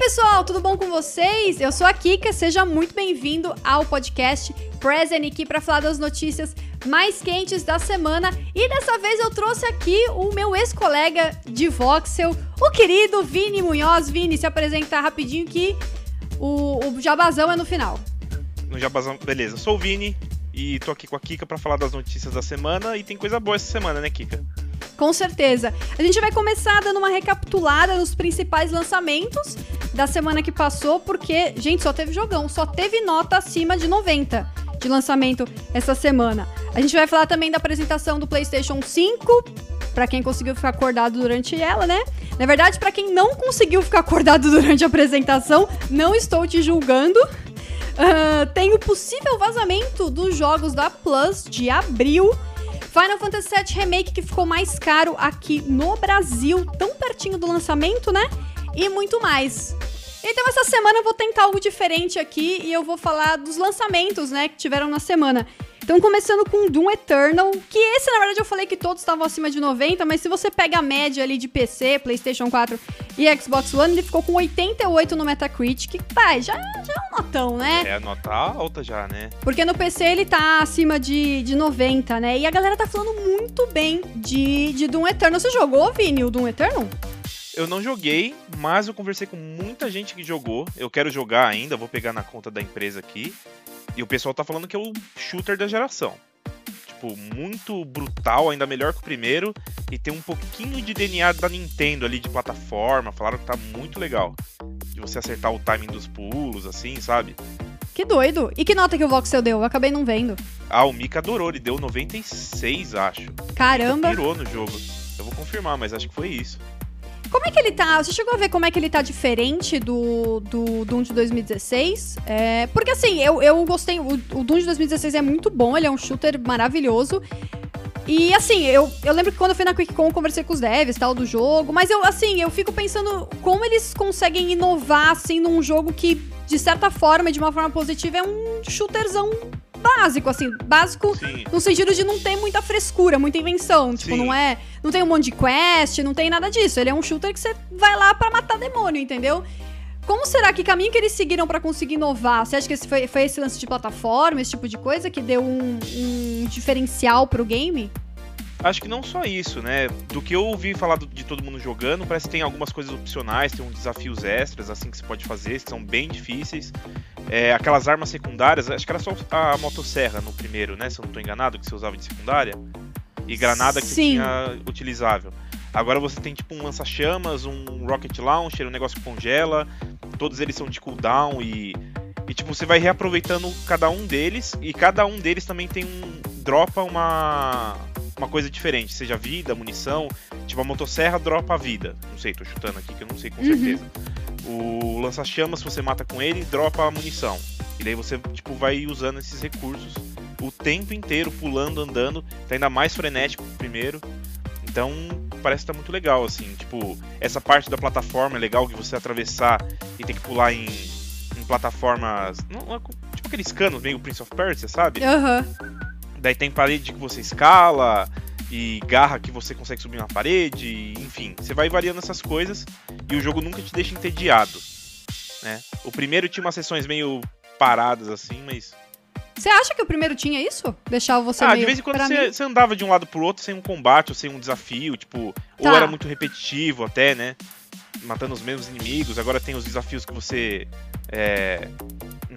pessoal, tudo bom com vocês? Eu sou a Kika, seja muito bem-vindo ao podcast Present aqui para falar das notícias mais quentes da semana. E dessa vez eu trouxe aqui o meu ex-colega de Voxel, o querido Vini Munhoz. Vini, se apresenta rapidinho que o, o jabazão é no final. No jabazão, beleza. Sou o Vini e tô aqui com a Kika para falar das notícias da semana e tem coisa boa essa semana, né, Kika? Com certeza. A gente vai começar dando uma recapitulada nos principais lançamentos da semana que passou, porque, gente, só teve jogão, só teve nota acima de 90 de lançamento essa semana. A gente vai falar também da apresentação do PlayStation 5, para quem conseguiu ficar acordado durante ela, né? Na verdade, para quem não conseguiu ficar acordado durante a apresentação, não estou te julgando. Uh, tem o possível vazamento dos jogos da Plus de abril Final Fantasy VII Remake que ficou mais caro aqui no Brasil, tão pertinho do lançamento, né? E muito mais. Então essa semana eu vou tentar algo diferente aqui e eu vou falar dos lançamentos, né, que tiveram na semana. Então, começando com Doom Eternal, que esse, na verdade, eu falei que todos estavam acima de 90, mas se você pega a média ali de PC, PlayStation 4 e Xbox One, ele ficou com 88 no Metacritic. Pai, já, já é um notão, né? É, nota alta já, né? Porque no PC ele tá acima de, de 90, né? E a galera tá falando muito bem de, de Doom Eternal. Você jogou, Vini, o Doom Eternal? Eu não joguei, mas eu conversei com muita gente que jogou. Eu quero jogar ainda, vou pegar na conta da empresa aqui. E o pessoal tá falando que é o shooter da geração. Tipo, muito brutal, ainda melhor que o primeiro. E tem um pouquinho de DNA da Nintendo ali de plataforma. Falaram que tá muito legal. De você acertar o timing dos pulos, assim, sabe? Que doido. E que nota que o Voxel deu? Eu acabei não vendo. Ah, o Mika adorou, ele deu 96, acho. Caramba. Ele pirou no jogo. Eu vou confirmar, mas acho que foi isso. Como é que ele tá? Você chegou a ver como é que ele tá diferente do, do Doom de 2016? É, porque assim, eu, eu gostei. O, o Doom de 2016 é muito bom, ele é um shooter maravilhoso. E assim, eu, eu lembro que quando eu fui na QuickCon eu conversei com os devs tal do jogo, mas eu assim, eu fico pensando como eles conseguem inovar assim num jogo que de certa forma, de uma forma positiva, é um shooterzão básico, assim, básico Sim. no sentido de não ter muita frescura, muita invenção. Tipo, Sim. não é. Não tem um monte de quest, não tem nada disso. Ele é um shooter que você vai lá para matar demônio, entendeu? Como será que caminho que eles seguiram para conseguir inovar? Você acha que esse foi, foi, esse lance de plataforma, esse tipo de coisa que deu um, um diferencial pro game? Acho que não só isso, né? Do que eu ouvi falar de todo mundo jogando, parece que tem algumas coisas opcionais, tem uns desafios extras, assim, que você pode fazer, que são bem difíceis. É, aquelas armas secundárias, acho que era só a motosserra no primeiro, né? Se eu não estou enganado, que você usava de secundária. E granada que Sim. tinha utilizável. Agora você tem tipo um lança-chamas, um rocket launcher, um negócio que congela. Todos eles são de cooldown e. E tipo, você vai reaproveitando cada um deles. E cada um deles também tem um. dropa uma uma coisa diferente, seja vida, munição. Tipo, a motosserra dropa a vida. Não sei, tô chutando aqui que eu não sei com uhum. certeza. O lança-chamas, se você mata com ele, dropa a munição. E daí você, tipo, vai usando esses recursos o tempo inteiro, pulando, andando. Tá ainda mais frenético primeiro. Então, parece que tá muito legal, assim. Tipo, essa parte da plataforma é legal que você atravessar e tem que pular em, em plataformas. Não, tipo aqueles canos meio Prince of Persia, sabe? Aham. Uhum. Daí tem parede que você escala e garra que você consegue subir na parede, enfim, você vai variando essas coisas e o jogo nunca te deixa entediado, né? O primeiro tinha umas sessões meio paradas assim, mas você acha que o primeiro tinha isso? Deixava você Ah, de vez em quando você, você, andava de um lado pro outro sem um combate ou sem um desafio, tipo, tá. ou era muito repetitivo até, né? Matando os mesmos inimigos. Agora tem os desafios que você é,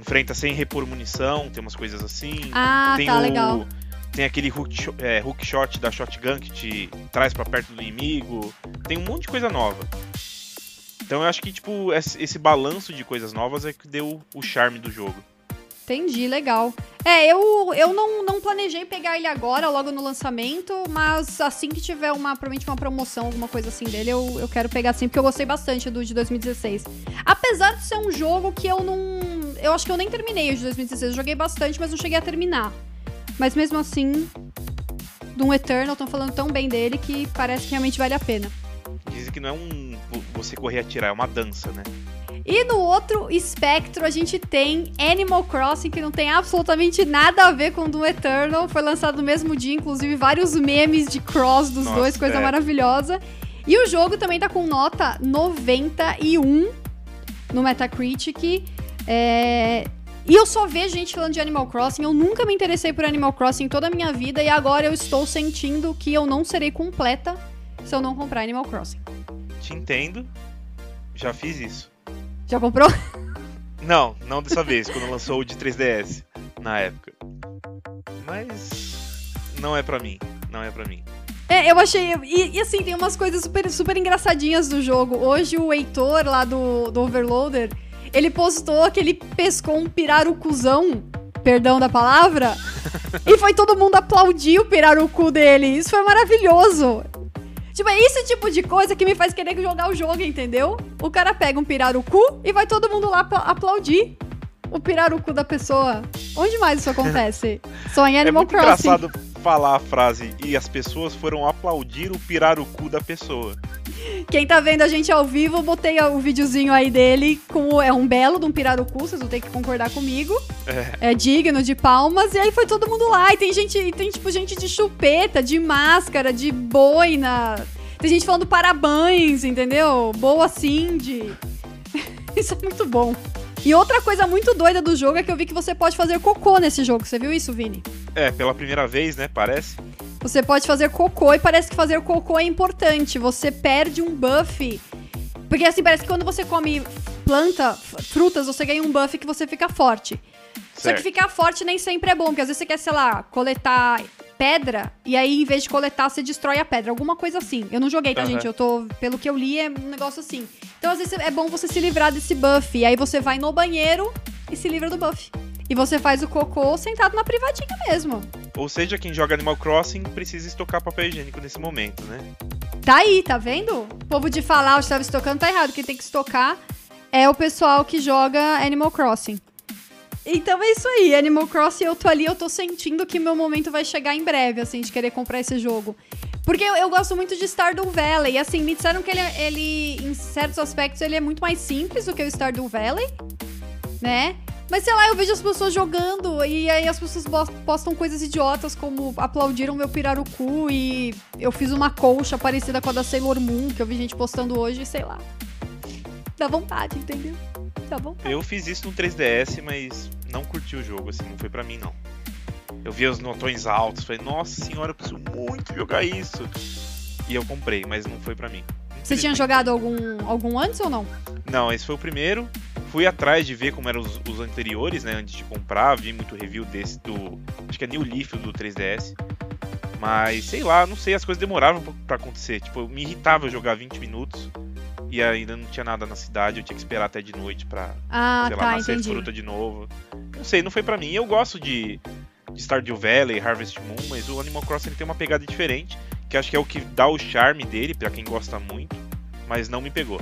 enfrenta sem repor munição, tem umas coisas assim. Ah, tem tá, o, legal. Tem aquele hook, é, hook shot da shotgun que te traz para perto do inimigo. Tem um monte de coisa nova. Então eu acho que, tipo, esse balanço de coisas novas é que deu o charme do jogo. Entendi, legal. É, eu, eu não, não planejei pegar ele agora, logo no lançamento, mas assim que tiver uma, provavelmente uma promoção, alguma coisa assim dele, eu, eu quero pegar sim, porque eu gostei bastante do de 2016. Apesar de ser um jogo que eu não. Eu acho que eu nem terminei o de 2016. Eu joguei bastante, mas não cheguei a terminar. Mas mesmo assim, Doom Eternal, estão falando tão bem dele que parece que realmente vale a pena. Dizem que não é um você correr e atirar, é uma dança, né? E no outro espectro a gente tem Animal Crossing, que não tem absolutamente nada a ver com Doom Eternal. Foi lançado no mesmo dia, inclusive vários memes de cross dos Nossa, dois, coisa é. maravilhosa. E o jogo também tá com nota 91. no Metacritic. É, e eu só vejo gente falando de Animal Crossing. Eu nunca me interessei por Animal Crossing toda a minha vida. E agora eu estou sentindo que eu não serei completa se eu não comprar Animal Crossing. Te entendo. Já fiz isso. Já comprou? Não, não dessa vez, quando lançou o de 3DS na época. Mas não é pra mim. Não é pra mim. É, eu achei. E, e, assim, tem umas coisas super, super engraçadinhas do jogo. Hoje o Heitor, lá do, do Overloader, ele postou que ele pescou um pirarucuzão, perdão da palavra, e foi todo mundo aplaudir o pirarucu dele. Isso foi maravilhoso. Tipo, é esse tipo de coisa que me faz querer jogar o jogo, entendeu? O cara pega um pirarucu e vai todo mundo lá aplaudir o pirarucu da pessoa. Onde mais isso acontece? Só em Animal é Crossing. engraçado falar a frase e as pessoas foram aplaudir o pirarucu da pessoa. Quem tá vendo a gente ao vivo, botei o videozinho aí dele com é um belo de um pirarucu, vocês vão ter que concordar comigo. É. é digno de palmas e aí foi todo mundo lá e tem gente, tem tipo gente de chupeta, de máscara, de boina. Tem gente falando parabéns, entendeu? Boa Cindy. Isso é muito bom. E outra coisa muito doida do jogo é que eu vi que você pode fazer cocô nesse jogo. Você viu isso, Vini? É, pela primeira vez, né? Parece. Você pode fazer cocô e parece que fazer cocô é importante. Você perde um buff. Porque assim, parece que quando você come planta, frutas, você ganha um buff que você fica forte. Certo. Só que ficar forte nem sempre é bom, porque às vezes você quer, sei lá, coletar pedra, e aí, em vez de coletar, você destrói a pedra. Alguma coisa assim. Eu não joguei, tá, uhum. gente? Eu tô. Pelo que eu li, é um negócio assim. Então, às vezes, é bom você se livrar desse buff. E aí você vai no banheiro e se livra do buff. E você faz o cocô sentado na privadinha mesmo. Ou seja, quem joga Animal Crossing precisa estocar papel higiênico nesse momento, né? Tá aí, tá vendo? O povo de falar, eu estava estocando, tá errado. Quem tem que estocar é o pessoal que joga Animal Crossing. Então é isso aí, Animal Crossing, eu tô ali, eu tô sentindo que meu momento vai chegar em breve, assim, de querer comprar esse jogo. Porque eu, eu gosto muito de Stardew Valley, assim, me disseram que ele, ele, em certos aspectos, ele é muito mais simples do que o Stardew Valley, né? Mas sei lá, eu vejo as pessoas jogando e aí as pessoas postam coisas idiotas como aplaudiram meu pirarucu e eu fiz uma colcha parecida com a da Sailor Moon, que eu vi gente postando hoje, sei lá. Dá vontade, entendeu? Vontade. Eu fiz isso no 3DS, mas não curti o jogo, assim, não foi para mim não. Eu vi os notões altos, falei, nossa senhora, eu preciso muito jogar isso. E eu comprei, mas não foi para mim. Você tinha jogado algum, algum antes ou não? Não, esse foi o primeiro. Fui atrás de ver como eram os, os anteriores, né? Antes de comprar, vi muito review desse do. Acho que é New Leaf do 3DS. Mas, sei lá, não sei, as coisas demoravam para acontecer. Tipo, me irritava jogar 20 minutos e ainda não tinha nada na cidade, eu tinha que esperar até de noite pra, ah, sei lá, tá, nascer entendi. fruta de novo. Não sei, não foi para mim. Eu gosto de, de Stardew Valley, Harvest Moon, mas o Animal Crossing tem uma pegada diferente, que acho que é o que dá o charme dele, para quem gosta muito, mas não me pegou.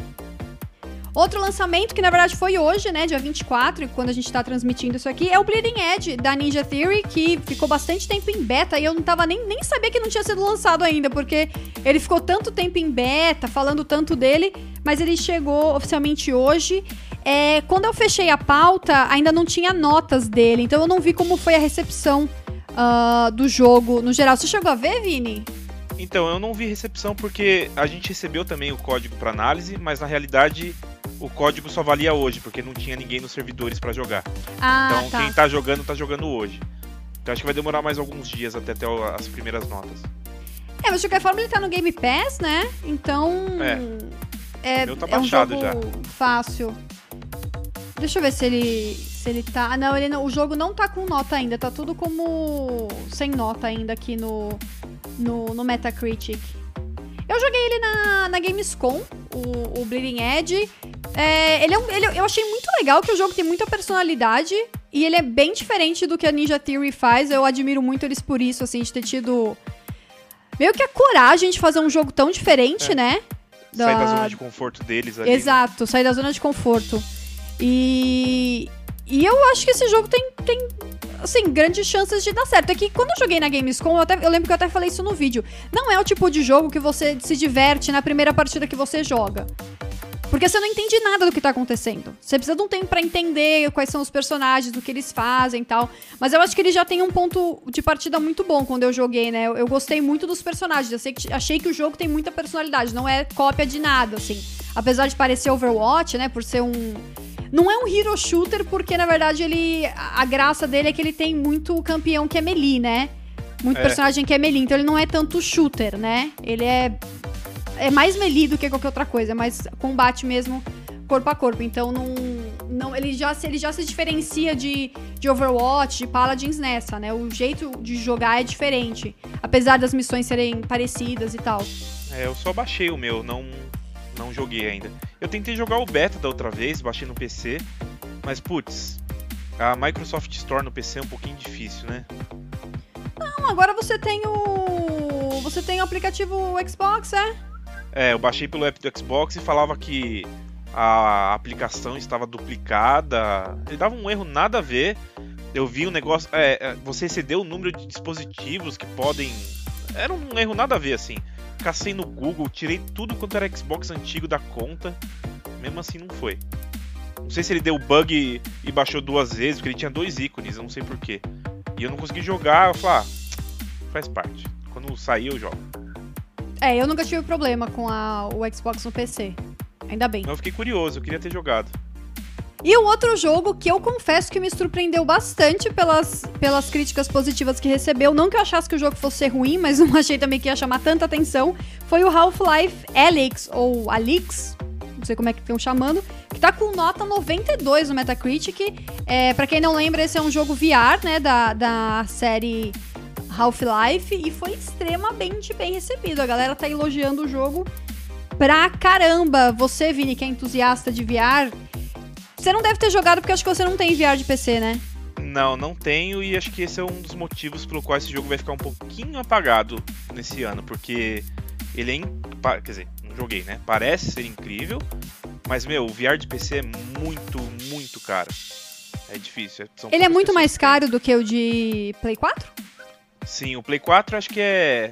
Outro lançamento, que na verdade foi hoje, né, dia 24, quando a gente tá transmitindo isso aqui, é o Bleeding Edge, da Ninja Theory, que ficou bastante tempo em beta e eu não tava nem, nem sabia que não tinha sido lançado ainda, porque ele ficou tanto tempo em beta, falando tanto dele, mas ele chegou oficialmente hoje. É, quando eu fechei a pauta, ainda não tinha notas dele, então eu não vi como foi a recepção uh, do jogo no geral. Você chegou a ver, Vini? Então, eu não vi recepção porque a gente recebeu também o código para análise, mas na realidade o código só valia hoje, porque não tinha ninguém nos servidores para jogar. Ah, então tá. quem tá jogando, tá jogando hoje. Então acho que vai demorar mais alguns dias até ter as primeiras notas. É, mas de qualquer forma ele tá no Game Pass, né? Então. É. É, meu tá baixado é um jogo já. fácil. Deixa eu ver se ele. Se ele tá. Ah, não, ele não, o jogo não tá com nota ainda. Tá tudo como. sem nota ainda aqui no. No, no Metacritic. Eu joguei ele na, na Gamescom, o, o Bleeding Edge. É, ele é um, ele, eu achei muito legal que o jogo tem muita personalidade e ele é bem diferente do que a Ninja Theory faz. Eu admiro muito eles por isso, assim, de ter tido meio que a coragem de fazer um jogo tão diferente, é. né? Da... Sair da zona de conforto deles ali. Né? Exato, né? sair da zona de conforto. E. E eu acho que esse jogo tem, tem assim, grandes chances de dar certo. É que quando eu joguei na Gamescom, eu, até, eu lembro que eu até falei isso no vídeo. Não é o tipo de jogo que você se diverte na primeira partida que você joga. Porque você não entende nada do que tá acontecendo. Você precisa de um tempo para entender quais são os personagens, o que eles fazem e tal. Mas eu acho que ele já tem um ponto de partida muito bom quando eu joguei, né? Eu, eu gostei muito dos personagens. Eu que, achei que o jogo tem muita personalidade, não é cópia de nada, assim. Apesar de parecer Overwatch, né? Por ser um Não é um hero shooter, porque na verdade ele. A graça dele é que ele tem muito campeão que é melee, né? Muito É. personagem que é melee. Então ele não é tanto shooter, né? Ele é. É mais melee do que qualquer outra coisa, é mais combate mesmo corpo a corpo. Então não. não ele, já, se- ele já se diferencia de, de Overwatch, de Paladins nessa, né? O jeito de jogar é diferente. Apesar das missões serem parecidas e tal. É, eu só baixei o meu, não, não joguei ainda. Eu tentei jogar o beta da outra vez, baixei no PC, mas putz, a Microsoft Store no PC é um pouquinho difícil, né? Não, agora você tem o. Você tem o aplicativo Xbox, é? É, eu baixei pelo app do Xbox e falava que a aplicação estava duplicada. Ele dava um erro nada a ver. Eu vi um negócio. É, é, você excedeu o número de dispositivos que podem. Era um erro nada a ver, assim. Cacei no Google, tirei tudo quanto era Xbox antigo da conta. Mesmo assim não foi. Não sei se ele deu bug e, e baixou duas vezes, porque ele tinha dois ícones, eu não sei porquê. E eu não consegui jogar, eu falei, ah, faz parte. Quando sair eu jogo. É, eu nunca tive problema com a, o Xbox no PC. Ainda bem. Então eu fiquei curioso, eu queria ter jogado. E o outro jogo que eu confesso que me surpreendeu bastante pelas, pelas críticas positivas que recebeu, não que eu achasse que o jogo fosse ruim, mas não achei também que ia chamar tanta atenção, foi o Half-Life Alyx, ou Alix, não sei como é que estão chamando, que tá com nota 92 no Metacritic. É, para quem não lembra, esse é um jogo VR, né, da, da série Half-Life, e foi extremamente bem recebido. A galera tá elogiando o jogo pra caramba. Você, Vini, que é entusiasta de VR, você não deve ter jogado porque acho que você não tem VR de PC, né? Não, não tenho e acho que esse é um dos motivos pelo qual esse jogo vai ficar um pouquinho apagado nesse ano, porque ele é. in- Quer dizer, não joguei, né? Parece ser incrível, mas meu, o VR de PC é muito, muito caro. É difícil. Ele é muito mais caro do que o de Play 4? Sim, o Play 4 acho que é.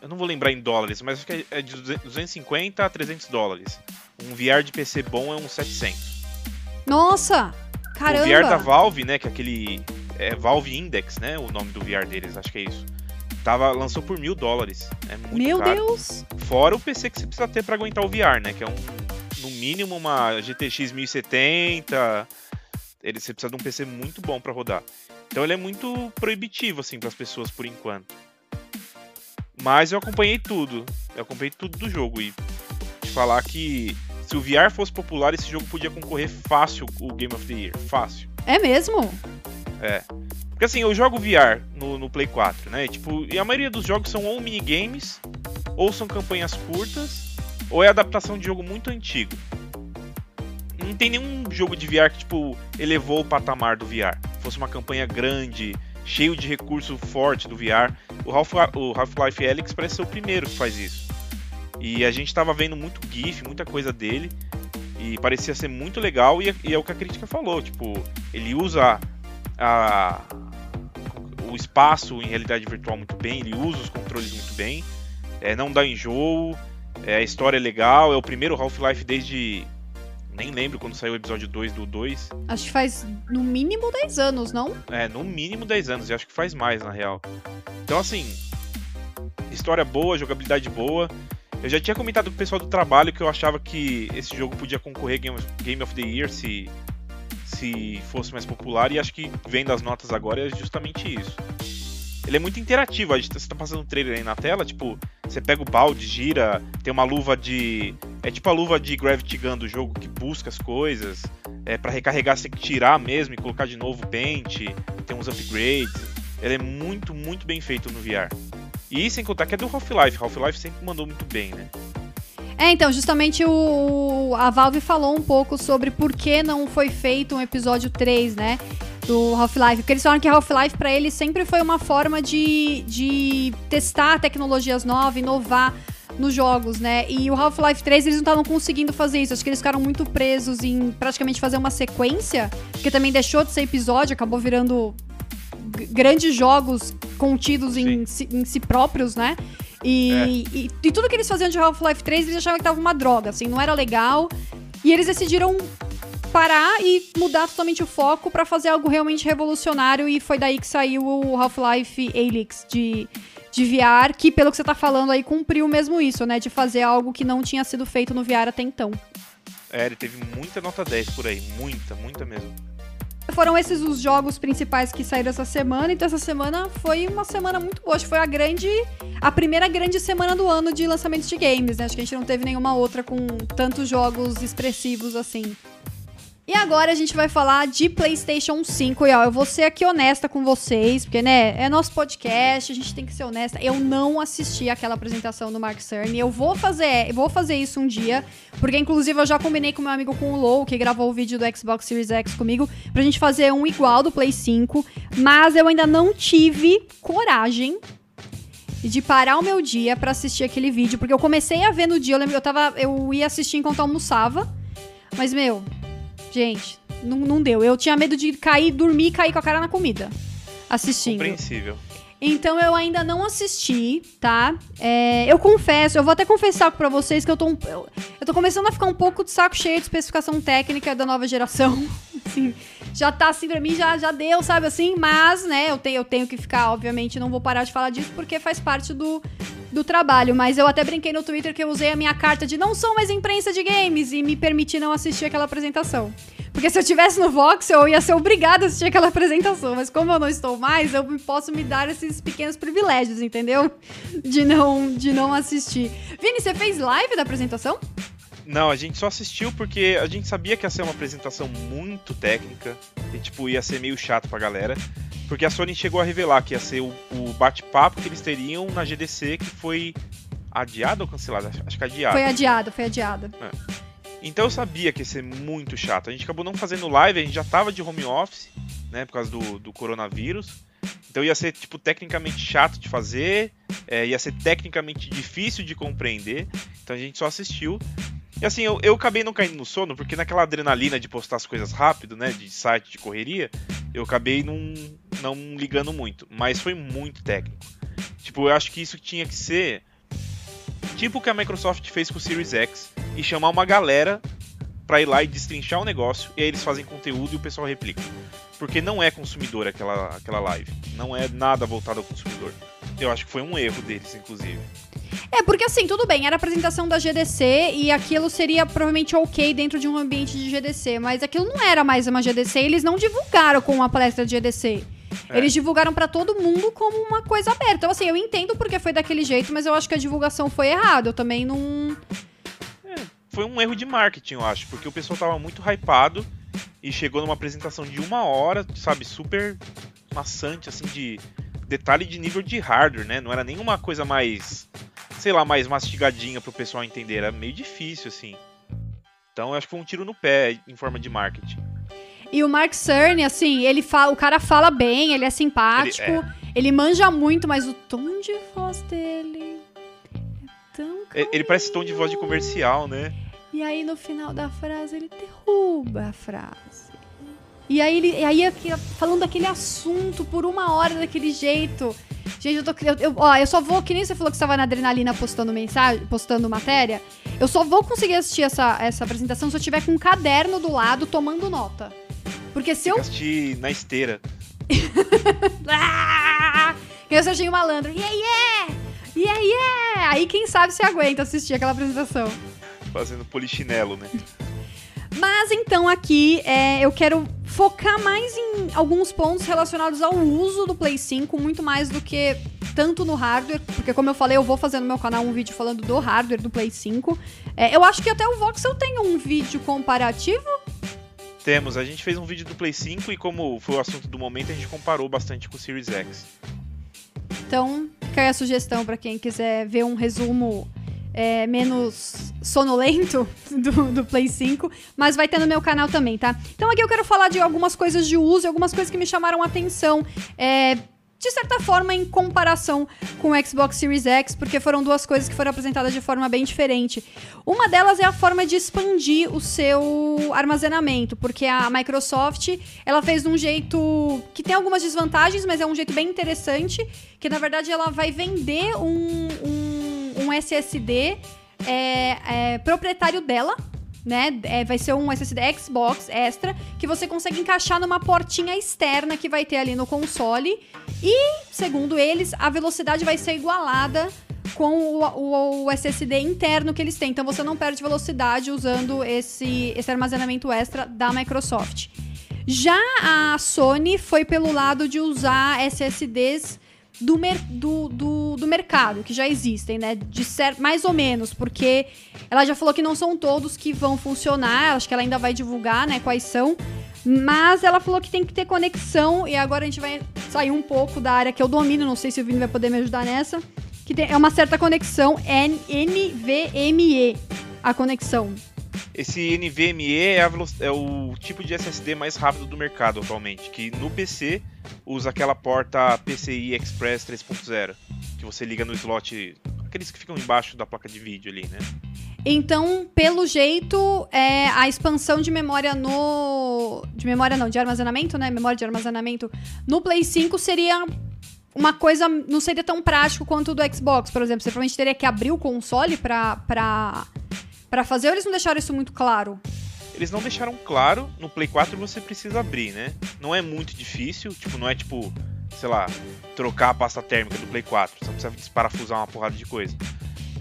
Eu não vou lembrar em dólares, mas acho que é de 250 a 300 dólares. Um VR de PC bom é uns 700. Nossa! Caramba! O VR da Valve, né, que é aquele é Valve Index, né, o nome do VR deles, acho que é isso. Tava, lançou por mil dólares. É muito Meu caro. Deus! Fora o PC que você precisa ter pra aguentar o VR, né, que é um, no mínimo uma GTX 1070. Ele, você precisa de um PC muito bom pra rodar. Então ele é muito proibitivo, assim, pras pessoas por enquanto. Mas eu acompanhei tudo. Eu acompanhei tudo do jogo e te falar que se o VR fosse popular, esse jogo podia concorrer fácil o Game of the Year. Fácil. É mesmo? Porque assim, eu jogo VR no, no Play 4, né? E, tipo, e a maioria dos jogos são ou minigames, ou são campanhas curtas, ou é adaptação de jogo muito antigo. Não tem nenhum jogo de VR que, tipo, elevou o patamar do VR. Fosse uma campanha grande, cheio de recurso forte do VR. O Half- Half-Life Alyx parece ser o primeiro que faz isso. E a gente tava vendo muito GIF, muita coisa dele. E parecia ser muito legal, e, e é o que a crítica falou. Tipo, ele usa a, o espaço em realidade virtual muito bem, ele usa os controles muito bem, é, não dá enjoo, é, a história é legal, é o primeiro Half-Life desde. Nem lembro quando saiu o episódio 2 do 2. Acho que faz no mínimo 10 anos, não? É, no mínimo 10 anos, e acho que faz mais na real. Então, assim, história boa, jogabilidade boa. Eu já tinha comentado com o pessoal do trabalho que eu achava que esse jogo podia concorrer Game of, Game of the Year se, se fosse mais popular, e acho que vendo as notas agora é justamente isso. Ele é muito interativo, a gente, você tá passando um trailer aí na tela, tipo, você pega o balde, gira, tem uma luva de. É tipo a luva de Gravity Gun do jogo que busca as coisas. É, para recarregar você tem que tirar mesmo e colocar de novo o pente, tem uns upgrades. Ele é muito, muito bem feito no VR. E sem contar que é do Half-Life. Half-Life sempre mandou muito bem, né? É, então, justamente o, a Valve falou um pouco sobre por que não foi feito um episódio 3, né? Do Half-Life. Porque eles falaram que Half-Life pra eles sempre foi uma forma de, de testar tecnologias novas, inovar nos jogos, né? E o Half-Life 3 eles não estavam conseguindo fazer isso. Acho que eles ficaram muito presos em praticamente fazer uma sequência, porque também deixou de ser episódio, acabou virando grandes jogos contidos em si, em si próprios, né? E, e, e tudo que eles faziam de Half-Life 3, eles achavam que tava uma droga, assim, não era legal. E eles decidiram parar e mudar totalmente o foco pra fazer algo realmente revolucionário. E foi daí que saiu o Half-Life Alyx de, de VR, que pelo que você tá falando aí, cumpriu mesmo isso, né? De fazer algo que não tinha sido feito no VR até então. É, ele teve muita nota 10 por aí, muita, muita mesmo. Foram esses os jogos principais que saíram essa semana, então essa semana foi uma semana muito boa. Acho que foi a grande. a primeira grande semana do ano de lançamentos de games, né? Acho que a gente não teve nenhuma outra com tantos jogos expressivos assim. E agora a gente vai falar de PlayStation 5. E ó, eu vou ser aqui honesta com vocês, porque, né, é nosso podcast, a gente tem que ser honesta. Eu não assisti aquela apresentação do Mark Cerny. Eu vou fazer, eu vou fazer isso um dia, porque inclusive eu já combinei com meu amigo com o Low, que gravou o vídeo do Xbox Series X comigo, pra gente fazer um igual do Play 5, mas eu ainda não tive coragem de parar o meu dia para assistir aquele vídeo, porque eu comecei a ver no dia, eu lembro, eu tava, eu ia assistir enquanto eu almoçava, mas meu, Gente, não, não deu. Eu tinha medo de cair, dormir e cair com a cara na comida. Assistindo. Compreensível. Então eu ainda não assisti, tá? É, eu confesso, eu vou até confessar pra vocês que eu tô, um, eu, eu tô começando a ficar um pouco de saco cheio de especificação técnica da nova geração. assim, já tá assim pra mim, já, já deu, sabe assim? Mas, né, eu tenho, eu tenho que ficar, obviamente, não vou parar de falar disso porque faz parte do, do trabalho. Mas eu até brinquei no Twitter que eu usei a minha carta de não sou mais imprensa de games e me permiti não assistir aquela apresentação. Porque se eu tivesse no Voxel, eu ia ser obrigada a assistir aquela apresentação. Mas como eu não estou mais, eu posso me dar esses pequenos privilégios, entendeu? De não, de não assistir. Vini, você fez live da apresentação? Não, a gente só assistiu porque a gente sabia que ia ser uma apresentação muito técnica e, tipo, ia ser meio chato pra galera. Porque a Sony chegou a revelar que ia ser o, o bate-papo que eles teriam na GDC, que foi adiado ou cancelado? Acho que adiado. Foi adiado, foi adiado. É. Então eu sabia que ia ser muito chato. A gente acabou não fazendo live, a gente já tava de home office, né, por causa do, do coronavírus. Então ia ser, tipo, tecnicamente chato de fazer, é, ia ser tecnicamente difícil de compreender. Então a gente só assistiu. E assim, eu, eu acabei não caindo no sono, porque naquela adrenalina de postar as coisas rápido, né? De site de correria, eu acabei não, não ligando muito. Mas foi muito técnico. Tipo, eu acho que isso tinha que ser. Tipo o que a Microsoft fez com o Series X e chamar uma galera pra ir lá e destrinchar o negócio, e aí eles fazem conteúdo e o pessoal replica. Porque não é consumidor aquela, aquela live. Não é nada voltado ao consumidor. Eu acho que foi um erro deles, inclusive. É, porque assim, tudo bem, era apresentação da GDC e aquilo seria provavelmente ok dentro de um ambiente de GDC, mas aquilo não era mais uma GDC, eles não divulgaram com uma palestra de GDC. É. Eles divulgaram para todo mundo como uma coisa aberta. Então, assim, eu entendo porque foi daquele jeito, mas eu acho que a divulgação foi errada. Eu também não. É, foi um erro de marketing, eu acho, porque o pessoal tava muito hypado e chegou numa apresentação de uma hora, sabe, super maçante, assim, de detalhe de nível de hardware, né? Não era nenhuma coisa mais sei lá, mais mastigadinha pro pessoal entender. Era meio difícil, assim. Então eu acho que foi um tiro no pé em forma de marketing. E o Mark Cerny, assim, ele fala, o cara fala bem, ele é simpático, ele, é. ele manja muito, mas o tom de voz dele é tão calminho. Ele parece tom de voz de comercial, né? E aí no final da frase ele derruba a frase. E aí ele aí falando daquele assunto por uma hora daquele jeito. Gente, eu tô. Eu, eu, ó, eu só vou, que nem você falou que você tava na adrenalina postando mensagem, postando matéria. Eu só vou conseguir assistir essa, essa apresentação se eu tiver com um caderno do lado tomando nota. Porque se eu. assistir na esteira. ah! Eu só achei um malandro. Yeah, yeah! Yeah, yeah! Aí quem sabe se aguenta assistir aquela apresentação. Fazendo polichinelo, né? Mas então aqui é, eu quero focar mais em alguns pontos relacionados ao uso do Play 5, muito mais do que tanto no hardware, porque como eu falei, eu vou fazer no meu canal um vídeo falando do hardware do Play 5. É, eu acho que até o Voxel tem um vídeo comparativo. Temos, a gente fez um vídeo do Play 5 e como foi o assunto do momento, a gente comparou bastante com o Series X. Então, fica aí a sugestão para quem quiser ver um resumo é, menos sonolento do, do Play 5, mas vai ter no meu canal também, tá? Então aqui eu quero falar de algumas coisas de uso, algumas coisas que me chamaram a atenção. É, de certa forma, em comparação com o Xbox Series X, porque foram duas coisas que foram apresentadas de forma bem diferente. Uma delas é a forma de expandir o seu armazenamento, porque a Microsoft ela fez de um jeito que tem algumas desvantagens, mas é um jeito bem interessante, que na verdade ela vai vender um, um, um SSD é, é, proprietário dela, né? É, vai ser um SSD Xbox extra que você consegue encaixar numa portinha externa que vai ter ali no console. E, segundo eles, a velocidade vai ser igualada com o, o, o, SSD interno que eles têm. Então você não perde velocidade usando esse, esse armazenamento extra da Microsoft. Já a Sony foi pelo lado de usar SSDs do, mer do, do, do, mercado, que já existem, né? De ser, mais ou menos, porque ela já falou que não são todos que vão funcionar, acho que ela ainda vai divulgar, né, quais são. Mas ela falou que tem que ter conexão, e agora a gente vai sair um pouco da área que eu domino, não sei se o Vini vai poder me ajudar nessa. Que tem, é uma certa conexão NVMe, a conexão. Esse NVMe é, é, o tipo de SSD mais rápido do mercado atualmente, que no PC usa aquela porta PCI Express 3.0, que você liga no slot, aqueles que ficam embaixo da placa de vídeo ali, né? Então, pelo jeito, é, a expansão de memória no. De memória não, de armazenamento, né? Memória de armazenamento no Play 5 seria uma coisa. Não seria tão prático quanto o do Xbox, por exemplo. Você provavelmente teria que abrir o console pra, pra, pra fazer, ou eles não deixaram isso muito claro? Eles não deixaram claro. No Play 4 você precisa abrir, né? Não é muito difícil. Tipo, não é tipo, sei lá, trocar a pasta térmica do Play 4. Você não precisa desparafusar uma porrada de coisa.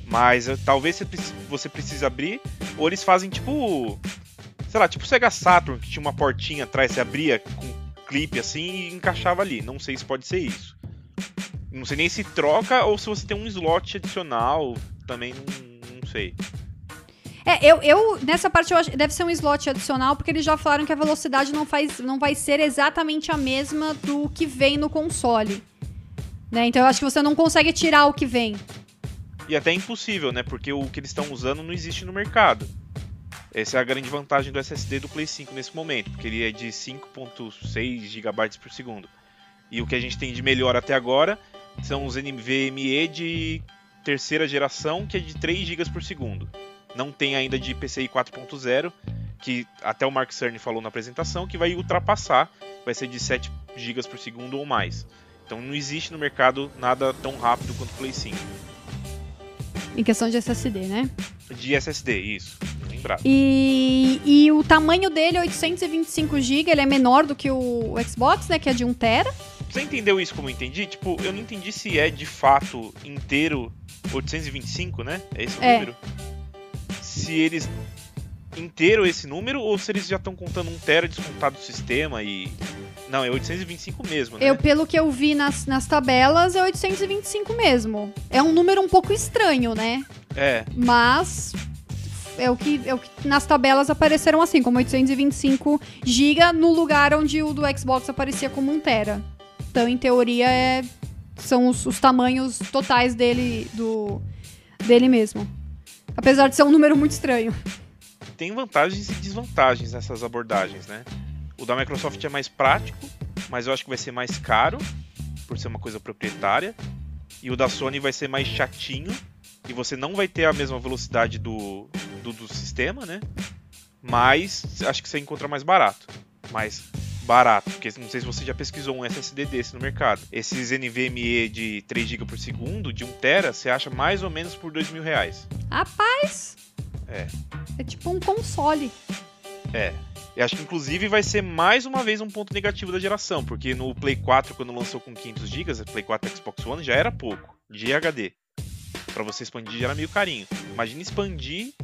Mas uh, talvez você precise abrir, ou eles fazem tipo. Sei lá, tipo o Sega Saturn, que tinha uma portinha atrás, você abria com clipe assim e encaixava ali. Não sei se pode ser isso. Não sei nem se troca ou se você tem um slot adicional, também não, não sei. É, eu, eu nessa parte eu acho, deve ser um slot adicional, porque eles já falaram que a velocidade não, faz, não vai ser exatamente a mesma do que vem no console. Né? Então eu acho que você não consegue tirar o que vem. E até é impossível, né? Porque o que eles estão usando não existe no mercado. Essa é a grande vantagem do SSD do Play 5 nesse momento, porque ele é de 5.6 GB por segundo. E o que a gente tem de melhor até agora são os NVMe de terceira geração, que é de 3 GB por segundo. Não tem ainda de PCI 4.0, que até o Mark Cerny falou na apresentação, que vai ultrapassar, vai ser de 7 GB por segundo ou mais. Então não existe no mercado nada tão rápido quanto o Play 5. Em questão de SSD, né? De SSD, isso. Lembrado. E, e o tamanho dele é 825 GB, ele é menor do que o Xbox, né? Que é de 1 TB. Você entendeu isso como eu entendi? Tipo, eu não entendi se é de fato inteiro 825, né? É esse o é. número? Se eles inteiro esse número ou se eles já estão contando 1 tera descontado do sistema e não, é 825 mesmo, né? Eu, pelo que eu vi nas, nas tabelas, é 825 mesmo. É um número um pouco estranho, né? É. Mas é o que, é o que nas tabelas apareceram assim, como 825 GB, no lugar onde o do Xbox aparecia como 1 tera. Então, em teoria, é, são os, os tamanhos totais dele, do, dele mesmo. Apesar de ser um número muito estranho. Tem vantagens e desvantagens nessas abordagens, né? O da Microsoft é mais prático, mas eu acho que vai ser mais caro, por ser uma coisa proprietária. E o da Sony vai ser mais chatinho, e você não vai ter a mesma velocidade do, do, do sistema, né? Mas acho que você encontra mais barato. Mais barato, porque não sei se você já pesquisou um SSD desse no mercado. Esses NVMe de 3 GB por segundo, de 1 tera, você acha mais ou menos por 2 mil reais. Rapaz! É. É tipo um console. É, eu acho que inclusive vai ser mais uma vez um ponto negativo da geração, porque no Play 4, quando lançou com 500 GB, Play 4 Xbox One já era pouco de HD. Para você expandir já era meio carinho. Imagina expandir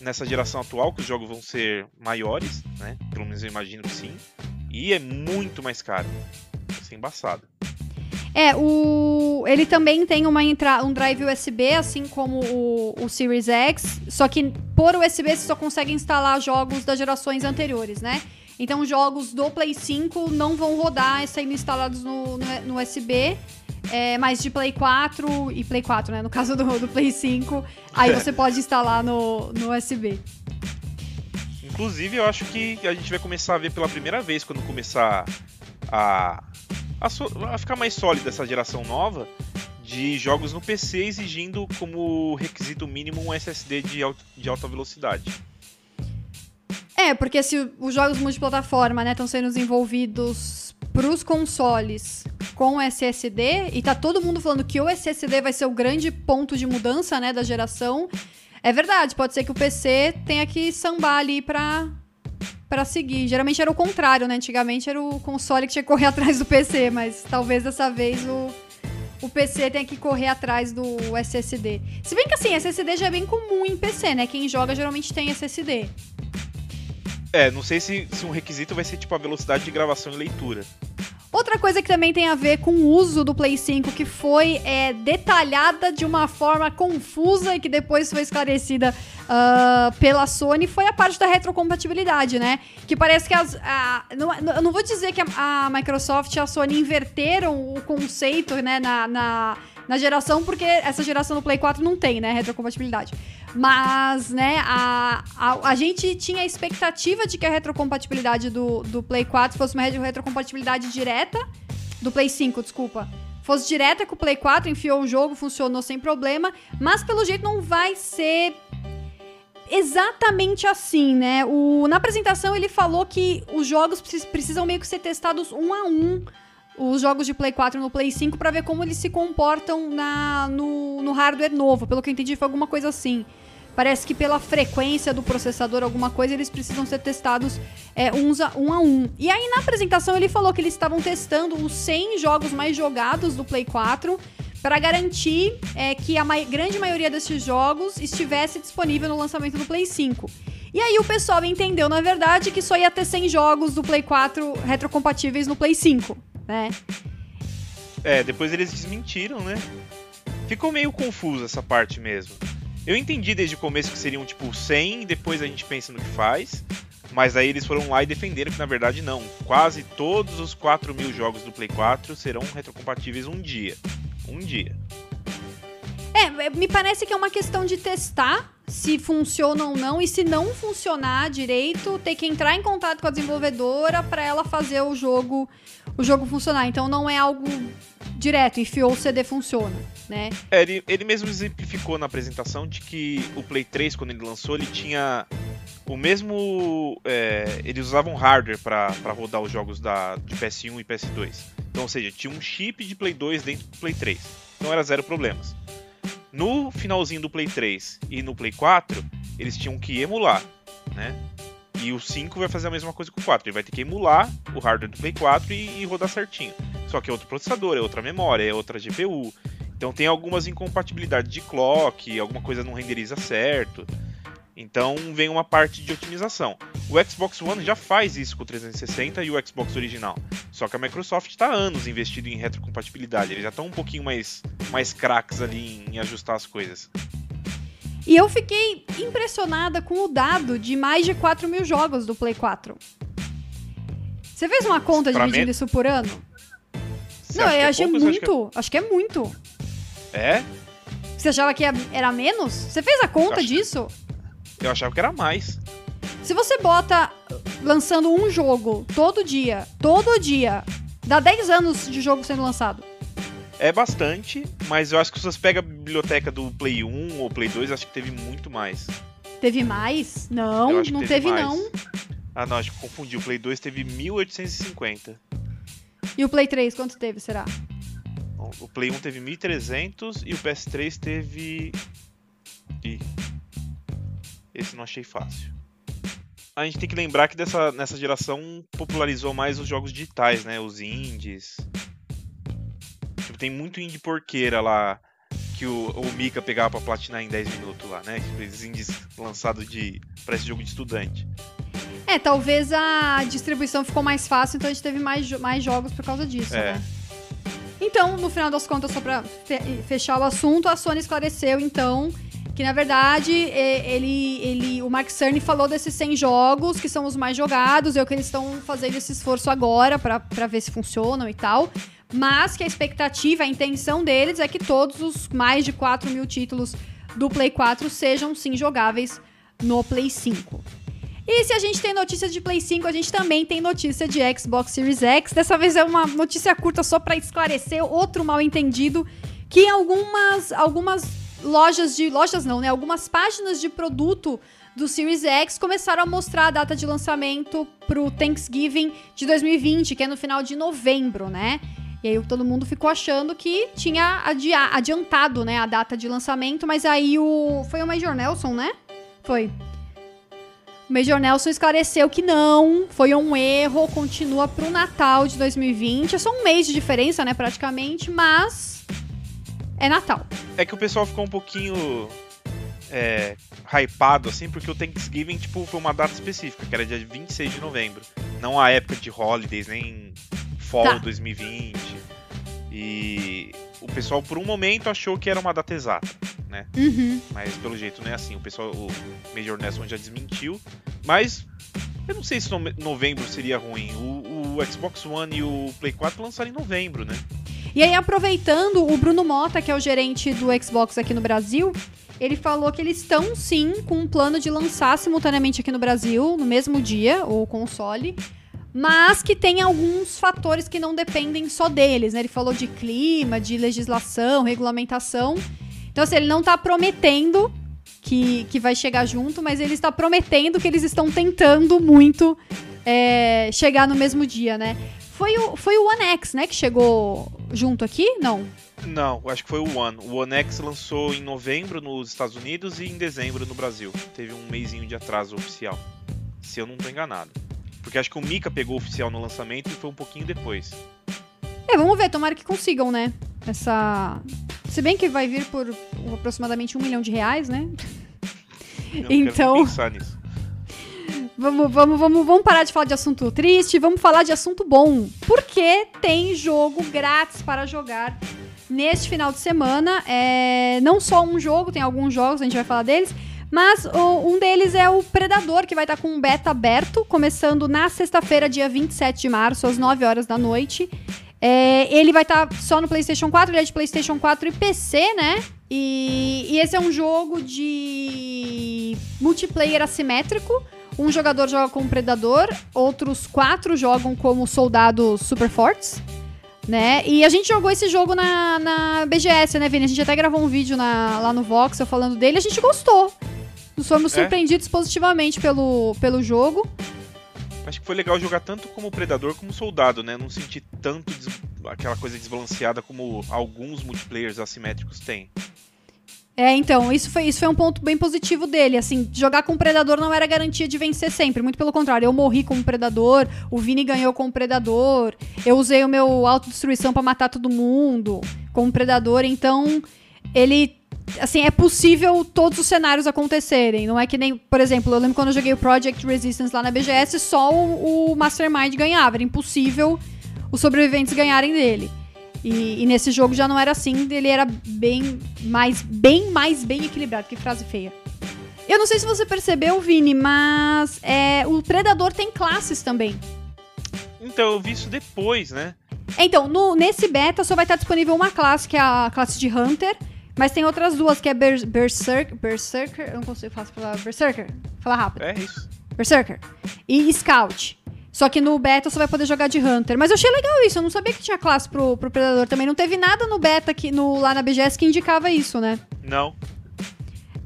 nessa geração atual, que os jogos vão ser maiores, né? Pelo menos eu imagino que sim. E é muito mais caro. Vai ser embaçado. É, o... ele também tem uma entra... um drive USB, assim como o, o Series X, só que por USB você só consegue instalar jogos das gerações anteriores, né? Então jogos do Play 5 não vão rodar saindo instalados no, no, no USB, é, mas de Play 4 e Play 4, né? No caso do, do Play 5, aí você pode instalar no, no USB. Inclusive, eu acho que a gente vai começar a ver pela primeira vez quando começar a a, so, a ficar mais sólida essa geração nova de jogos no PC exigindo como requisito mínimo um SSD de, alta, de alta velocidade. É, porque se os jogos multiplataforma estão né, sendo desenvolvidos para os consoles com SSD, e tá todo mundo falando que o SSD vai ser o grande ponto de mudança né, da geração, é verdade, pode ser que o PC tenha que sambar ali para para seguir. Geralmente era o contrário, né? Antigamente era o console que tinha que correr atrás do PC, mas talvez dessa vez o, o PC tenha que correr atrás do SSD. Se bem que assim, SSD já é bem comum em PC, né? Quem joga geralmente tem SSD. É, não sei se, se um requisito vai ser tipo a velocidade de gravação e leitura. Outra coisa que também tem a ver com o uso do Play 5, que foi é, detalhada de uma forma confusa e que depois foi esclarecida uh, pela Sony, foi a parte da retrocompatibilidade, né? Que parece que as. A, não, eu não vou dizer que a, a, Microsoft e a Sony inverteram o conceito, né, na, na, na geração, porque essa geração do Play 4 não tem, né, retrocompatibilidade. Mas, né, a, a, a, gente tinha a expectativa de que a retrocompatibilidade do, do Play 4 fosse uma retrocompatibilidade direta. Do Play 5, desculpa. Fosse direta com o Play 4, enfiou o jogo, funcionou sem problema. Mas pelo jeito não vai ser exatamente assim, né? O, na apresentação ele falou que os jogos precisam meio que ser testados um a um os jogos de Play 4 no Play 5 para ver como eles se comportam na, no, no hardware novo. Pelo que eu entendi, foi alguma coisa assim. Parece que pela frequência do processador, alguma coisa, eles precisam ser testados é, uns a, um a um. E aí, na apresentação, ele falou que eles estavam testando os 100 jogos mais jogados do Play 4 para garantir é, que a ma grande maioria desses jogos estivesse disponível no lançamento do Play 5. E aí o pessoal entendeu, na verdade, que só ia ter 100 jogos do Play 4 retrocompatíveis no Play 5, né? É, depois eles desmentiram, né? Ficou meio confuso essa parte mesmo. Eu entendi desde o começo que seriam tipo 100, depois a gente pensa no que faz. Mas aí eles foram lá e defenderam que na verdade não. Quase todos os 4 mil jogos do Play 4 serão retrocompatíveis um dia. Um dia. É, me parece que é uma questão de testar se funciona ou não e se não funcionar direito, ter que entrar em contato com a desenvolvedora para ela fazer o jogo o jogo funcionar. Então não é algo direto, enfiou o CD funciona, né? É, ele, ele mesmo exemplificou na apresentação de que o Play 3 quando ele lançou, ele tinha o mesmo é, eles usavam hardware para rodar os jogos da de PS1 e PS2. Então, ou seja, tinha um chip de Play 2 dentro do Play 3. Então era zero problemas. No finalzinho do Play 3 e no Play 4, eles tinham que emular, né? E o 5 vai fazer a mesma coisa com o 4. Ele vai ter que emular o hardware do Play 4 e, e rodar certinho. Só que é outro processador, é outra memória, é outra GPU. Então tem algumas incompatibilidades de clock, alguma coisa não renderiza certo. Então vem uma parte de otimização. O Xbox One já faz isso com o 360 e o Xbox original. Só que a Microsoft está anos investindo em retrocompatibilidade. Eles já estão um pouquinho mais, mais craques ali em ajustar as coisas. E eu fiquei impressionada com o dado de mais de 4 mil jogos do Play 4. Você fez uma conta pra dividindo isso por ano? Você Não, eu é achei pouco, muito. Que, é... acho que é muito. É? Você achava que era menos? Você fez a conta disso? Eu achava que era mais. Se você bota lançando um jogo todo dia, todo dia, dá 10 anos de jogo sendo lançado. É bastante, mas eu acho que se você pega a biblioteca do Play 1 ou Play 2, acho que teve muito mais. Teve mais? Não, não teve, teve não. Ah, não, acho que confundi. O Play 2 teve 1850. E o Play 3 quanto teve, será? O Play 1 teve 1300 e o PS3 teve. Ih, esse não achei fácil. A gente tem que lembrar que dessa, nessa geração popularizou mais os jogos digitais, né? Os indies. Tipo, tem muito indie porqueira lá que o, o Mika pegava pra platinar em 10 minutos lá, né? Tipo, esses indies lançados de, pra esse jogo de estudante. É, talvez a distribuição ficou mais fácil, então a gente teve mais, mais jogos por causa disso, é. né? Então, no final das contas, só pra fechar o assunto, a Sony esclareceu, então, que na verdade ele, ele, o Mark Cerny falou desses 100 jogos que são os mais jogados, é o que eles estão fazendo esse esforço agora para ver se funcionam e tal. Mas que a expectativa, a intenção deles é que todos os mais de 4 mil títulos do Play 4 sejam sim jogáveis no Play 5. E se a gente tem notícia de Play 5, a gente também tem notícia de Xbox Series X. Dessa vez é uma notícia curta só para esclarecer outro mal entendido que algumas algumas lojas de. Lojas não, né? Algumas páginas de produto do Series X começaram a mostrar a data de lançamento pro Thanksgiving de 2020, que é no final de novembro, né? E aí todo mundo ficou achando que tinha adiantado, né, a data de lançamento, mas aí o. Foi o Major Nelson, né? Foi. O Major Nelson esclareceu que não, foi um erro, continua pro Natal de 2020. É só um mês de diferença, né, praticamente, mas é Natal. É que o pessoal ficou um pouquinho é, hypado, assim, porque o Thanksgiving, tipo, foi uma data específica, que era dia 26 de novembro. Não a época de holidays, nem fall Tá. 2020. E o pessoal, por um momento, achou que era uma data exata, né? Uhum. Mas pelo jeito não é assim. O pessoal, o Major Nelson já desmentiu. Mas eu não sei se nove- novembro seria ruim. O, o Xbox One e o Play 4 lançaram em novembro, né? E aí, aproveitando, o Bruno Mota, que é o gerente do Xbox aqui no Brasil, ele falou que eles estão sim com um plano de lançar simultaneamente aqui no Brasil, no mesmo dia, o console. Mas que tem alguns fatores que não dependem só deles, né? Ele falou de clima, de legislação, regulamentação. Então, assim, ele não tá prometendo que, que vai chegar junto, mas ele está prometendo que eles estão tentando muito é, chegar no mesmo dia, né? Foi o, foi o One X, né, que chegou junto aqui? Não. Não, acho que foi o One. O One X lançou em novembro nos Estados Unidos e em dezembro no Brasil. Teve um mêsinho de atraso oficial. Se eu não tô enganado. Porque acho que o Mika pegou oficial no lançamento e foi um pouquinho depois. É, vamos ver, tomara que consigam, né? Essa. Se bem que vai vir por aproximadamente um milhão de reais, né? Eu não quero Então- nem pensar nisso. Vamos, vamos, vamos, vamos parar de falar de assunto triste, vamos falar de assunto bom. Porque tem jogo grátis para jogar neste final de semana. É, não só um jogo, tem alguns jogos, a gente vai falar deles. Mas o- um deles é o Predador, que vai estar com um beta aberto, começando na sexta-feira, dia 27 de março, às 9 horas da noite. É, ele vai estar só no PlayStation 4, ele é de PlayStation 4 e PC, né? E, e esse é um jogo de multiplayer assimétrico. Um jogador joga como predador, outros quatro jogam como soldados super fortes. Né? E a gente jogou esse jogo na, na BGS, né, Vini? A gente até gravou um vídeo na- lá no Voxel falando dele. A gente gostou. Nós fomos É? surpreendidos positivamente pelo, pelo jogo. Acho que foi legal jogar tanto como predador como soldado, né? Não senti tanto des- aquela coisa desbalanceada como alguns multiplayers assimétricos têm. É, então, isso foi, isso foi um ponto bem positivo dele. Assim, jogar com predador não era garantia de vencer sempre. Muito pelo contrário, eu morri como predador, o Vini ganhou como predador, eu usei o meu autodestruição pra matar todo mundo como predador, então ele. Assim, é possível todos os cenários acontecerem. Não é que nem, por exemplo, eu lembro quando eu joguei o Project Resistance lá na BGS, só o, o Mastermind ganhava. Era impossível os sobreviventes ganharem dele. E, e nesse jogo já não era assim, ele era bem mais, bem mais bem equilibrado. Que frase feia. Eu não sei se você percebeu, Vini, mas é, o Predador tem classes também. Então, eu vi isso depois, né? Então, no- nesse beta só vai estar disponível uma classe, que é a classe de Hunter, mas tem outras duas, que é Ber Berserk, Berserker, eu não consigo falar, Berserker, falar rápido. É isso. Berserker. E Scout. Só que no beta você vai poder jogar de Hunter. Mas eu achei legal isso, eu não sabia que tinha classe pro, pro Predador também. Não teve nada no beta aqui, no, lá na BGS que indicava isso, né? Não.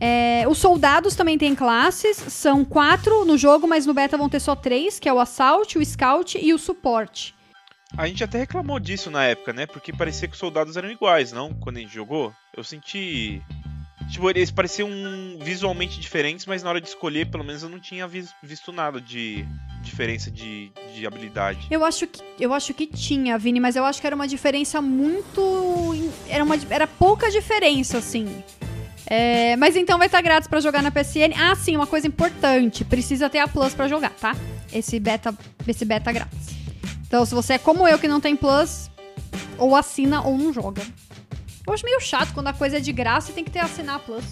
É, os soldados também têm classes, são quatro no jogo, mas no beta vão ter só três, que é o Assault, o Scout e o Suporte. A gente até reclamou disso na época, né? Porque parecia que os soldados eram iguais, não? Quando a gente jogou. Eu senti. Tipo, eles pareciam visualmente diferentes, mas na hora de escolher, pelo menos eu não tinha vis- visto nada de diferença de, de habilidade. Eu acho que eu acho que tinha, Vini, mas eu acho que era uma diferença muito. Era, uma, era pouca diferença, assim. É, mas então vai estar grátis pra jogar na PSN. Ah, sim, uma coisa importante. Precisa ter a Plus pra jogar, tá? Esse beta, esse beta grátis. Então, se você é como eu que não tem Plus, ou assina ou não joga. Eu acho meio chato quando a coisa é de graça e tem que ter assinar a Plus.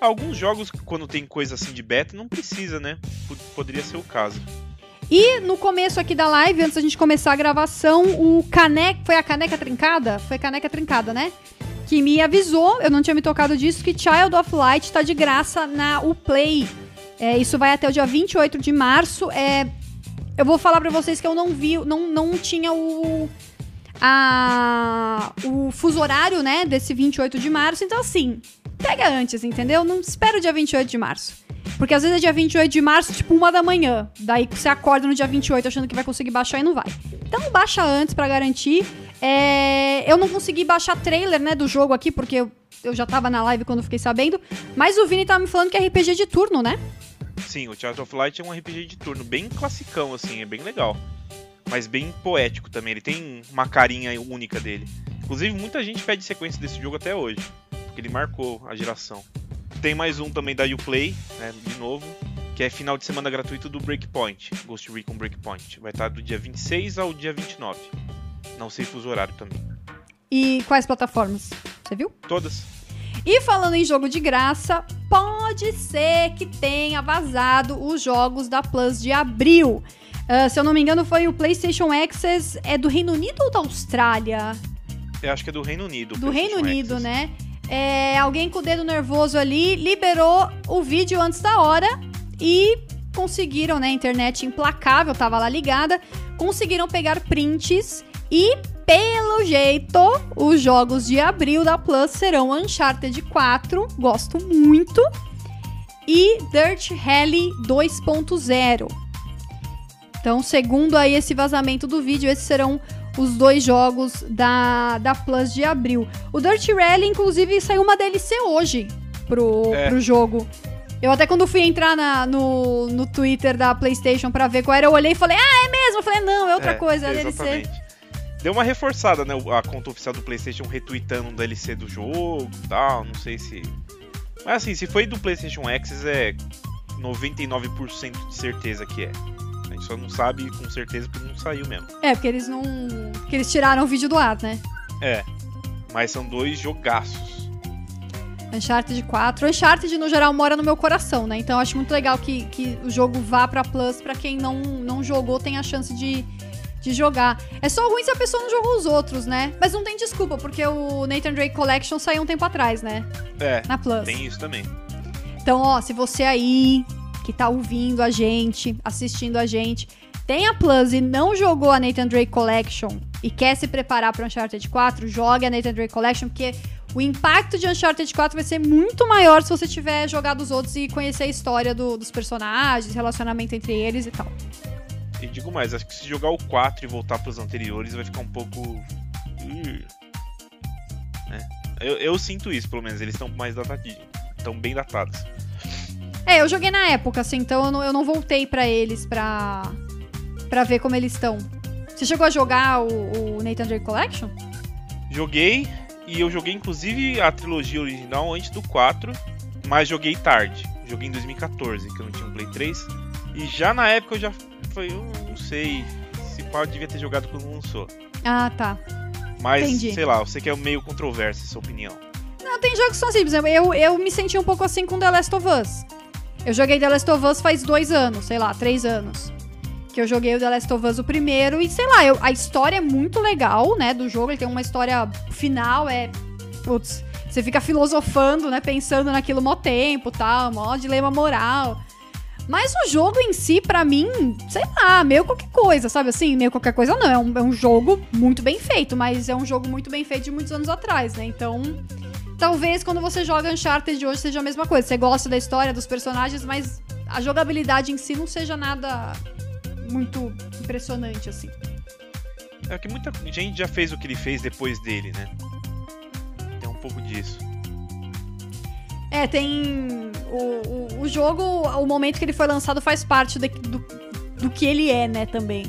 Alguns jogos, quando tem coisa assim de beta, não precisa, né? Poderia ser o caso. E no começo aqui da live, antes da gente começar a gravação, o Caneca. Foi a Caneca Trincada? Foi a Caneca Trincada, né? Que me avisou, eu não tinha me tocado disso, que Child of Light tá de graça na Uplay. É, isso vai até o dia 28 de março. É, eu vou falar pra vocês que eu não vi, não, não tinha o. A, o fuso horário, né, desse 28 de março. Então, assim, pega antes, entendeu? Não espera o dia 28 de março. Porque às vezes é dia 28 de março, tipo uma da manhã. Daí você acorda no dia 28 achando que vai conseguir baixar e não vai. Então baixa antes pra garantir. É, Eu não consegui baixar trailer, né, do jogo aqui, porque eu, já tava na live quando fiquei sabendo. Mas o Vini tava me falando que é RPG de turno, né? Sim, o Child of Light é um RPG de turno bem classicão, assim, é bem legal. Mas bem poético também, ele tem uma carinha única dele. Inclusive, muita gente pede sequência desse jogo até hoje, porque ele marcou a geração. Tem mais um também da Uplay, né, de novo, que é final de semana gratuito do Breakpoint, Ghost Recon Breakpoint. Vai estar do dia 26 ao dia 29. Não sei fuso horário também. E quais plataformas? Você viu? Todas. E falando em jogo de graça, pode ser que tenha vazado os jogos da Plus de abril. Uh, se eu não me engano, foi o PlayStation Access. É do Reino Unido ou da Austrália? Eu acho que é do Reino Unido. Do Reino Unido, Access. né? É, alguém com o dedo nervoso ali liberou o vídeo antes da hora e conseguiram, né? Internet implacável, tava lá ligada, conseguiram pegar prints e pelo jeito, os jogos de abril da Plus serão Uncharted 4, gosto muito, e Dirt Rally 2.0. Então, segundo aí esse vazamento do vídeo, esses serão os dois jogos da, da Plus de abril. O Dirt Rally, inclusive, saiu uma DLC hoje pro, é. pro jogo. Eu até quando fui entrar na, no, no Twitter da PlayStation para ver qual era, eu olhei e falei, ah, é mesmo? Eu falei, não, é outra é, coisa, é exatamente. DLC. Deu uma reforçada, né? A conta oficial do PlayStation retweetando um DLC do jogo e tal. Não sei se. Mas assim, se foi do PlayStation Access, é 99% de certeza que é. Só não sabe com certeza porque não saiu mesmo. É, porque eles não. Porque eles tiraram o vídeo do ar, né? É. Mas são dois jogaços. Uncharted 4. Uncharted, no geral, mora no meu coração, né? Então eu acho muito legal que, que o jogo vá pra Plus pra quem não, não jogou, tem a chance de de jogar. É só ruim se a pessoa não jogou os outros, né? Mas não tem desculpa, porque o Nathan Drake Collection saiu um tempo atrás, né? É. Na Plus. Tem isso também. Então, ó, se você aí que tá ouvindo a gente, assistindo a gente, tem a Plus e não jogou a Nathan Drake Collection e quer se preparar para Uncharted 4, jogue a Nathan Drake Collection, porque o impacto de Uncharted 4 vai ser muito maior se você tiver jogado os outros e conhecer a história do, dos personagens, relacionamento entre eles e tal. E digo mais, acho que se jogar o 4 e voltar para os anteriores vai ficar um pouco. Né? Eu, eu, sinto isso, pelo menos. Eles estão mais datados. Estão bem datados. É, eu joguei na época, assim, então eu não, eu não voltei para eles pra, pra ver como eles estão. Você chegou a jogar o, o Nathan Drake Collection? Joguei, e eu joguei inclusive a trilogia original antes do 4, mas joguei tarde. Joguei em 2014, que eu não tinha um Play 3. E já na época eu já foi, eu não sei. Se pode devia ter jogado quando lançou. Ah, tá. Mas, Entendi. sei lá, você que é meio controverso essa opinião. Não, tem jogos que são simples. Eu, eu me senti um pouco assim com The Last of Us. Eu joguei The Last of Us faz dois anos, sei lá, três anos. Que eu joguei o The Last of Us o primeiro. E sei lá, eu, a história é muito legal, né? Do jogo. Ele tem uma história final, é. Putz, você fica filosofando, né? Pensando naquilo mó tempo tal, mó dilema moral. Mas o jogo em si, para mim, sei lá, meio qualquer coisa, sabe assim? Meio qualquer coisa não. É um, é um jogo muito bem feito, mas é um jogo muito bem feito de muitos anos atrás, né? Então. Talvez quando você joga Uncharted de hoje seja a mesma coisa. Você gosta da história, dos personagens, mas a jogabilidade em si não seja nada muito impressionante, assim. É que muita gente já fez o que ele fez depois dele, né? Tem um pouco disso. É, tem. O, o, o, jogo, o momento que ele foi lançado faz parte de, do, do que ele é, né, também.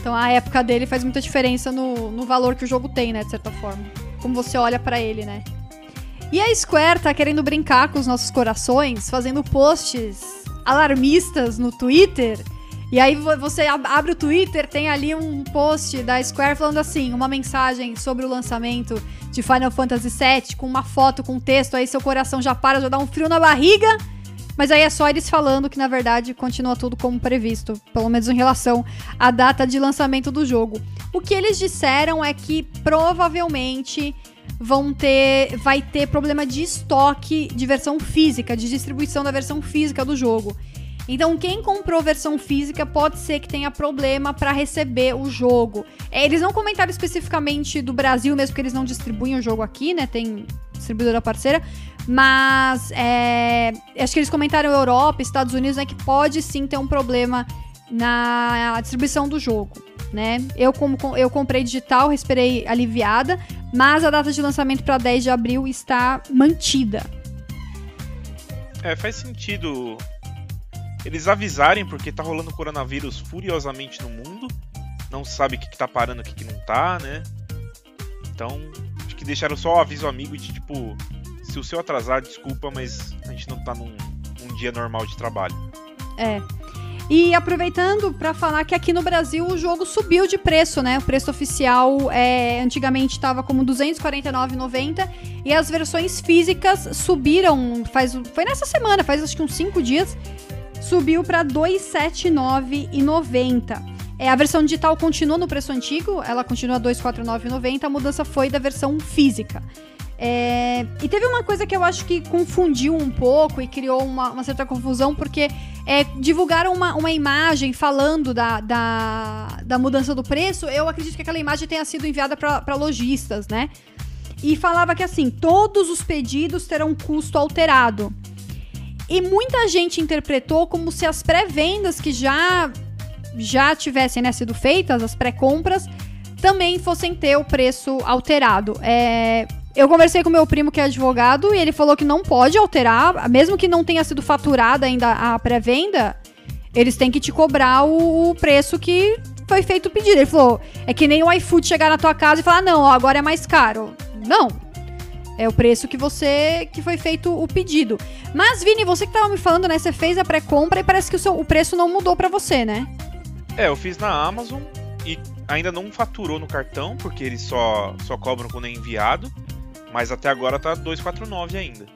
Então a época dele faz muita diferença no, no valor que o jogo tem, né, de certa forma. Como você olha para ele, né. E a Square tá querendo brincar com os nossos corações, fazendo posts alarmistas no Twitter. E aí você abre o Twitter, tem ali um post da Square falando assim, uma mensagem sobre o lançamento de Final Fantasy VII com uma foto com texto, aí seu coração já para, já dá um frio na barriga. Mas aí é só eles falando que na verdade continua tudo como previsto, pelo menos em relação à data de lançamento do jogo. O que eles disseram é que provavelmente vão ter vai ter problema de estoque de versão física, de distribuição da versão física do jogo. Então, quem comprou versão física pode ser que tenha problema para receber o jogo. É, eles não comentaram especificamente do Brasil, mesmo que eles não distribuem o jogo aqui, né? Tem distribuidora parceira. Mas é, acho que eles comentaram Europa, Estados Unidos, né? Que pode sim ter um problema na distribuição do jogo. Né? Eu, como eu comprei digital, esperei aliviada, mas a data de lançamento para 10 de abril está mantida. É, faz sentido eles avisarem porque tá rolando coronavírus furiosamente no mundo. Não sabe o que, que tá parando, o que, que não tá, né? Então deixaram só o aviso amigo de tipo, se o seu atrasar, desculpa, mas a gente não tá num, num dia normal de trabalho. É. E aproveitando para falar que aqui no Brasil o jogo subiu de preço, né? O preço oficial é, antigamente estava como R$ 249,90 e as versões físicas subiram, faz, foi nessa semana, faz acho que uns 5 dias, subiu para R$ 279,90. É, a versão digital continua no preço antigo, ela continua R$ 249,90, a mudança foi da versão física. É, e teve uma coisa que eu acho que confundiu um pouco e criou uma, uma certa confusão, porque é, divulgaram uma, uma imagem falando da, da, da, mudança do preço. Eu acredito que aquela imagem tenha sido enviada para lojistas, né? E falava que assim, todos os pedidos terão custo alterado. E muita gente interpretou como se as pré-vendas que já já tivessem né, sido feitas, as pré-compras, também fossem ter o preço alterado. É, eu conversei com meu primo que é advogado e ele falou que não pode alterar, mesmo que não tenha sido faturada ainda a pré-venda, eles têm que te cobrar o, o, preço que foi feito o pedido. Ele falou, é que nem o iFood chegar na tua casa e falar, não, ó, agora é mais caro. Não. É o preço que você que foi feito o pedido. Mas Vini, você que tava me falando, né, você fez a pré-compra e parece que o, seu, o preço não mudou para você, né? É, eu fiz na Amazon e ainda não faturou no cartão, porque eles só só cobram quando é enviado. Mas até agora tá 249 ainda.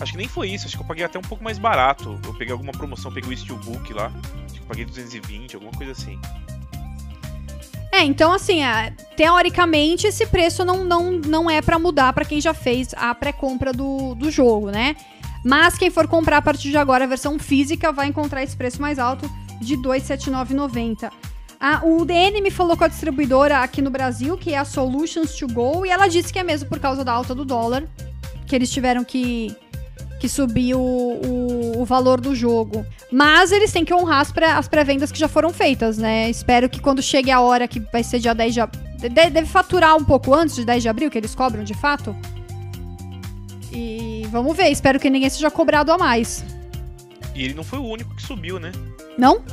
Acho que nem foi isso, acho que eu paguei até um pouco mais barato. Eu peguei alguma promoção, peguei o Steelbook lá. Acho que eu paguei 220, alguma coisa assim. É, então assim, é, teoricamente esse preço não, não, não é para mudar para quem já fez a pré-compra do, do jogo, né? Mas quem for comprar a partir de agora a versão física vai encontrar esse preço mais alto de 279,90. Ah, o DN me falou com a distribuidora aqui no Brasil, que é a Solutions to Go, e ela disse que é mesmo por causa da alta do dólar, que eles tiveram que, que subir o, o, o valor do jogo. Mas eles têm que honrar as, pré, as pré-vendas que já foram feitas, né? Espero que quando chegue a hora que vai ser dia 10 de abril. Deve faturar um pouco antes de 10 de abril, que eles cobram de fato. E vamos ver, espero que ninguém seja cobrado a mais. E ele não foi o único que subiu, né? Não?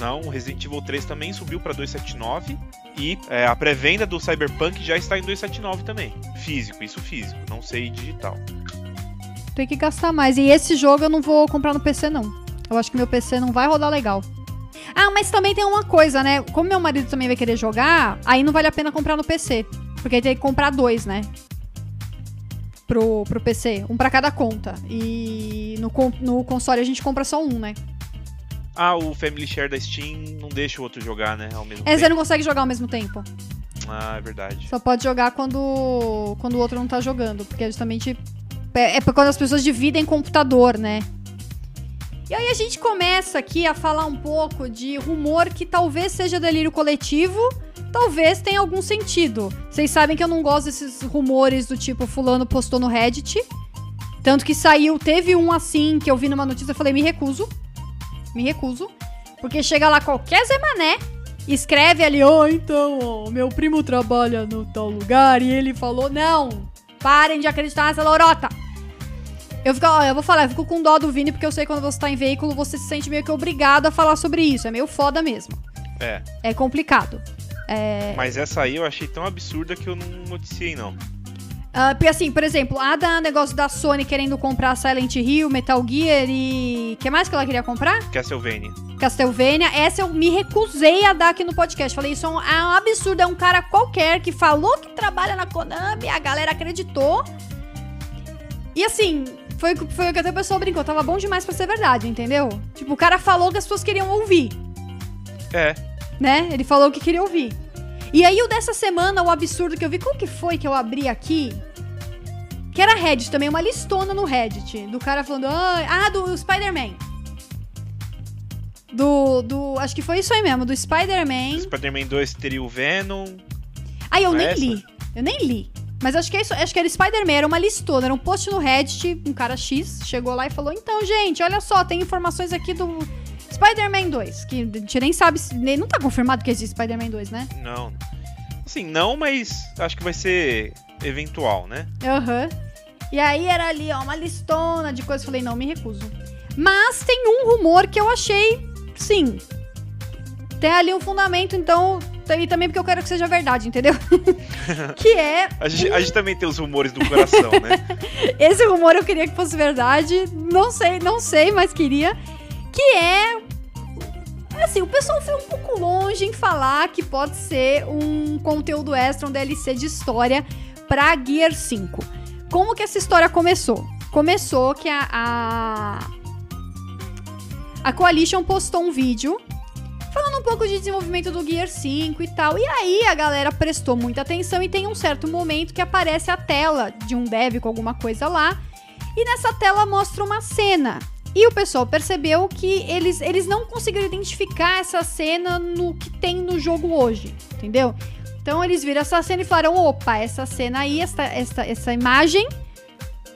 Não, o Resident Evil 3 também subiu para 279 e é, a pré-venda do Cyberpunk já está em 279 também. Físico, isso físico, não sei digital. Tem que gastar mais. E esse jogo eu não vou comprar no PC não. Eu acho que meu PC não vai rodar legal. Ah, mas também tem uma coisa, né? Como meu marido também vai querer jogar, aí não vale a pena comprar no PC. Porque tem que comprar dois, né? Pro, pro PC. Um para cada conta. E no, no console a gente compra só um, né? Ah, o Family Share da Steam não deixa o outro jogar, né? Ao mesmo é, tempo. você não consegue jogar ao mesmo tempo. Ah, é verdade. Só pode jogar quando, quando o outro não tá jogando. Porque é justamente. É, é quando as pessoas dividem computador, né? E aí a gente começa aqui a falar um pouco de rumor que talvez seja delírio coletivo, talvez tenha algum sentido. Vocês sabem que eu não gosto desses rumores do tipo fulano postou no Reddit. Tanto que saiu, teve um assim que eu vi numa notícia e falei, me recuso me recuso. Porque chega lá qualquer Zé Mané, escreve ali, ó, oh, então, ó, meu primo trabalha no tal lugar e ele falou, não, parem de acreditar nessa lorota. Eu, fico, ó, eu vou falar, eu fico com dó do Vini, porque eu sei que quando você tá em veículo, você se sente meio que obrigado a falar sobre isso. É meio foda mesmo. É. É complicado. É... Mas essa aí eu achei tão absurda que eu não noticiei, não. Uh, assim, por exemplo, a da negócio da Sony querendo comprar Silent Hill, Metal Gear e. que mais que ela queria comprar? Castlevania. Castlevania. Essa eu me recusei a dar aqui no podcast. Falei, isso é um, é um absurdo. É um cara qualquer que falou que trabalha na Konami, a galera acreditou. E assim, foi, foi o que até o pessoal brincou. Tava bom demais pra ser verdade, entendeu? Tipo, o cara falou que as pessoas queriam ouvir. É. Né? Ele falou que queria ouvir. E aí o dessa semana, o absurdo que eu vi, qual que foi que eu abri aqui? Que era Reddit também, uma listona no Reddit. Do cara falando, ah, ah do Spider-Man. Do, do. Acho que foi isso aí mesmo, do Spider-Man. Spider-Man 2 teria o Venom. Ah, eu nem essa? li. Eu nem li. Mas acho que é isso, acho que era Spider-Man, era uma listona, era um post no Reddit, um cara X chegou lá e falou: "Então, gente, olha só, tem informações aqui do Spider-Man 2, que a gente nem sabe, não tá confirmado que existe Spider-Man 2, né? Não. Assim, não, mas acho que vai ser eventual, né? Aham. Uhum. E aí era ali, ó, uma listona de coisas. Falei, não, me recuso. Mas tem um rumor que eu achei, sim. Tem ali um fundamento, então E também porque eu quero que seja verdade, entendeu? que é. A gente, a gente, também tem os rumores do coração, né? Esse rumor eu queria que fosse verdade. Não sei, não sei, mas queria. Que é. Assim, o pessoal foi um pouco longe em falar que pode ser um conteúdo extra, um DLC de história pra Gear 5. Como que essa história começou? Começou que a, a, a Coalition postou um vídeo falando um pouco de desenvolvimento do Gear 5 e tal. E aí a galera prestou muita atenção e tem um certo momento que aparece a tela de um dev com alguma coisa lá. E nessa tela mostra uma cena. E o pessoal percebeu que eles, eles não conseguiram identificar essa cena no que tem no jogo hoje, entendeu? Então eles viram essa cena e falaram: opa, essa cena aí, essa, essa, essa imagem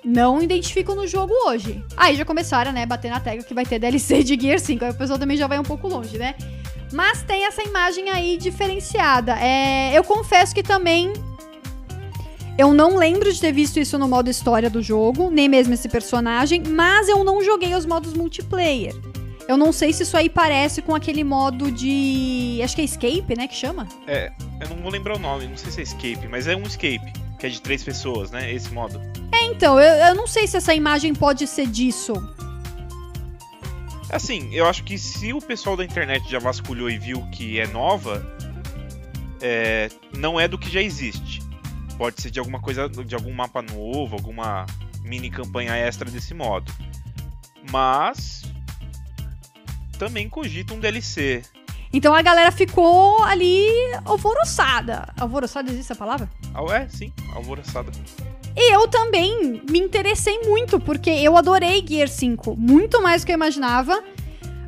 não identificam no jogo hoje. Aí já começaram, né, bater na tecla que vai ter DLC de Gear 5. Aí o pessoal também já vai um pouco longe, né? Mas tem essa imagem aí diferenciada. É, eu confesso que também eu não lembro de ter visto isso no modo história do jogo, nem mesmo esse personagem, mas eu não joguei os modos multiplayer. Eu não sei se isso aí parece com aquele modo de. Acho que é Escape, né? Que chama? É, eu não vou lembrar o nome, não sei se é Escape, mas é um Escape, que é de três pessoas, né? Esse modo. É, então, eu, eu não sei se essa imagem pode ser disso. Assim, eu acho que se o pessoal da internet já vasculhou e viu que é nova, é, não é do que já existe. Pode ser de alguma coisa, de algum mapa novo, alguma mini campanha extra desse modo. Mas também cogita um DLC. Então a galera ficou ali alvoroçada. Alvoroçada existe a palavra? Ah, é, sim, alvoroçada. E eu também me interessei muito, porque eu adorei Gear 5, muito mais do que eu imaginava.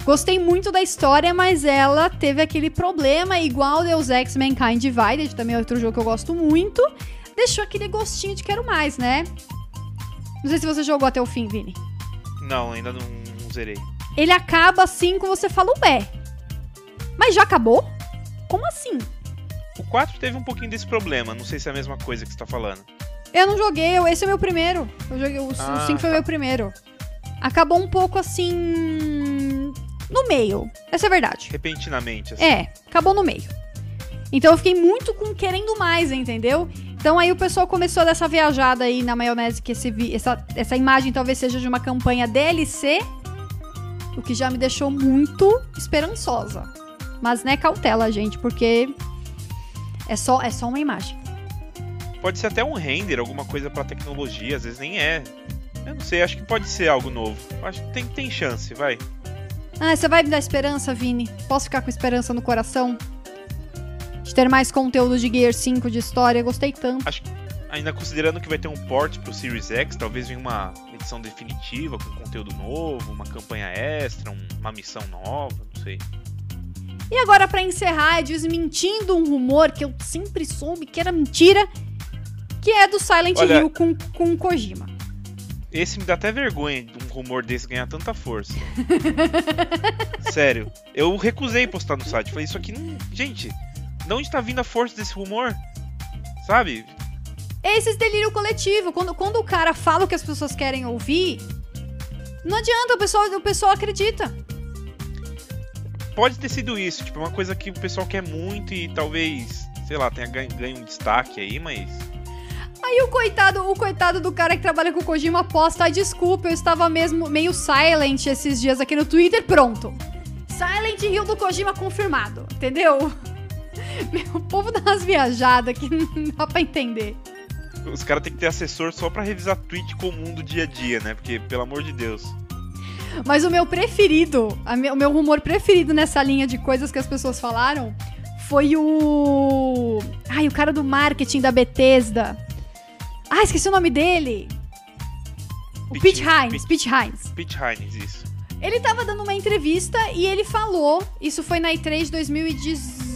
Gostei muito da história, mas ela teve aquele problema, igual Deus Ex Mankind Divided, também é outro jogo que eu gosto muito. Deixou aquele gostinho de quero mais, né? Não sei se você jogou até o fim, Vini. Não, ainda não, não zerei. Ele acaba assim com você fala, ué. Mas já acabou? Como assim? O 4 teve um pouquinho desse problema, não sei se é a mesma coisa que você tá falando. Eu não joguei, esse é o meu primeiro. Eu joguei, o, ah, 5 foi o tá. meu primeiro. Acabou um pouco assim. no meio. Essa é a verdade. Repentinamente, assim. É, acabou no meio. Então eu fiquei muito com querendo mais, entendeu? Então aí o pessoal começou dessa viajada aí na maionese que esse, essa, essa imagem talvez seja de uma campanha DLC, o que já me deixou muito esperançosa. Mas né, cautela, gente, porque é só, é só uma imagem. Pode ser até um render, alguma coisa para tecnologia, às vezes nem é. Eu não sei, acho que pode ser algo novo. Acho que tem, tem chance, vai. Ah, você vai me dar esperança, Vini? Posso ficar com esperança no coração? De ter mais conteúdo de Gear 5 de história, gostei tanto. Acho ainda considerando que vai ter um port pro Series X, talvez venha uma edição definitiva com conteúdo novo, uma campanha extra, uma missão nova, não sei. E agora para encerrar, desmentindo um rumor que eu sempre soube que era mentira, que é do Silent Olha, Hill com, com Kojima. Esse me dá até vergonha de um rumor desse ganhar tanta força. Sério, eu recusei postar no site. Falei, isso aqui não. Gente, de onde tá vindo a força desse rumor? Sabe? É esse delírio coletivo. Quando, quando o cara fala o que as pessoas querem ouvir, não adianta, o pessoal, o pessoal acredita. Pode ter sido isso, tipo, uma coisa que o pessoal quer muito e talvez, sei lá, tenha ganho, ganho um destaque aí, mas Aí o coitado, o coitado do cara que trabalha com o Kojima posta, ai, desculpa, eu estava mesmo meio silent esses dias aqui no Twitter, pronto. Silent Hill do Kojima confirmado, entendeu? Meu, o povo dá umas viajadas que não dá pra entender. Os caras têm que ter assessor só pra revisar tweet comum do dia a dia, né? Porque, pelo amor de Deus. Mas o meu preferido, o meu rumor preferido nessa linha de coisas que as pessoas falaram foi o. Ai, o cara do marketing da Bethesda. Ah, esqueci o nome dele. O Pete, Hines. Pete Hines. Pete Hines, isso. Ele tava dando uma entrevista e ele falou, isso foi na E3 2018.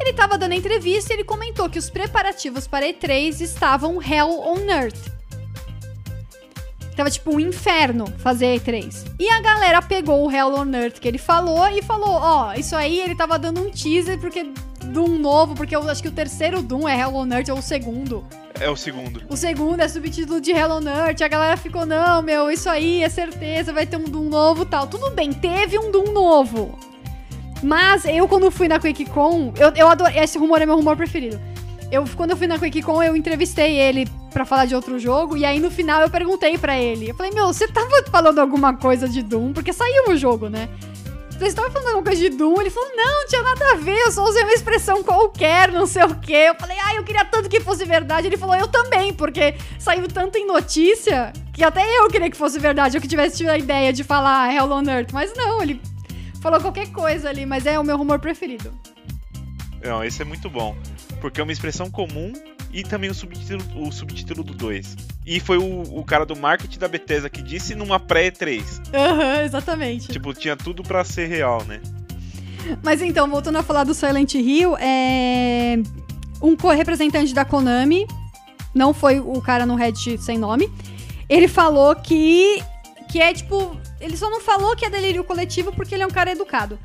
Ele tava dando entrevista e ele comentou que os preparativos para a E3 estavam hell on earth. Tava tipo um inferno fazer E3. E a galera pegou o Hell on Earth que ele falou e falou: Ó, oh, isso aí ele tava dando um teaser porque Doom novo, porque eu acho que o terceiro Doom é Hell on Earth ou o segundo. É o segundo. O segundo é subtítulo de Hell on Earth. A galera ficou: Não, meu, isso aí é certeza, vai ter um Doom novo tal. Tudo bem, teve um Doom novo. Mas eu, quando fui na QuakeCon, eu, eu adoro. Esse rumor é meu rumor preferido. Eu, quando eu fui na QuakeCon, eu entrevistei ele pra falar de outro jogo. E aí no final eu perguntei pra ele. Eu falei, meu, você tava falando alguma coisa de Doom? Porque saiu o jogo, né? Você estava falando alguma coisa de Doom? Ele falou, não, não tinha nada a ver, eu só usei uma expressão qualquer, não sei o quê. Eu falei, ah, eu queria tanto que fosse verdade. Ele falou, eu também, porque saiu tanto em notícia que até eu queria que fosse verdade, eu que tivesse tido a ideia de falar Hell on Earth. Mas não, ele falou qualquer coisa ali, mas é o meu rumor preferido. Não, esse é muito bom. Porque é uma expressão comum e também o subtítulo, o subtítulo do 2. E foi o, o, cara do marketing da Bethesda que disse numa pré-E3. Aham, uhum, exatamente. Tipo, tinha tudo para ser real, né? Mas então, voltando a falar do Silent Hill, é... um representante da Konami, não foi o cara no Reddit sem nome, ele falou que, que é tipo. Ele só não falou que é delírio coletivo porque ele é um cara educado.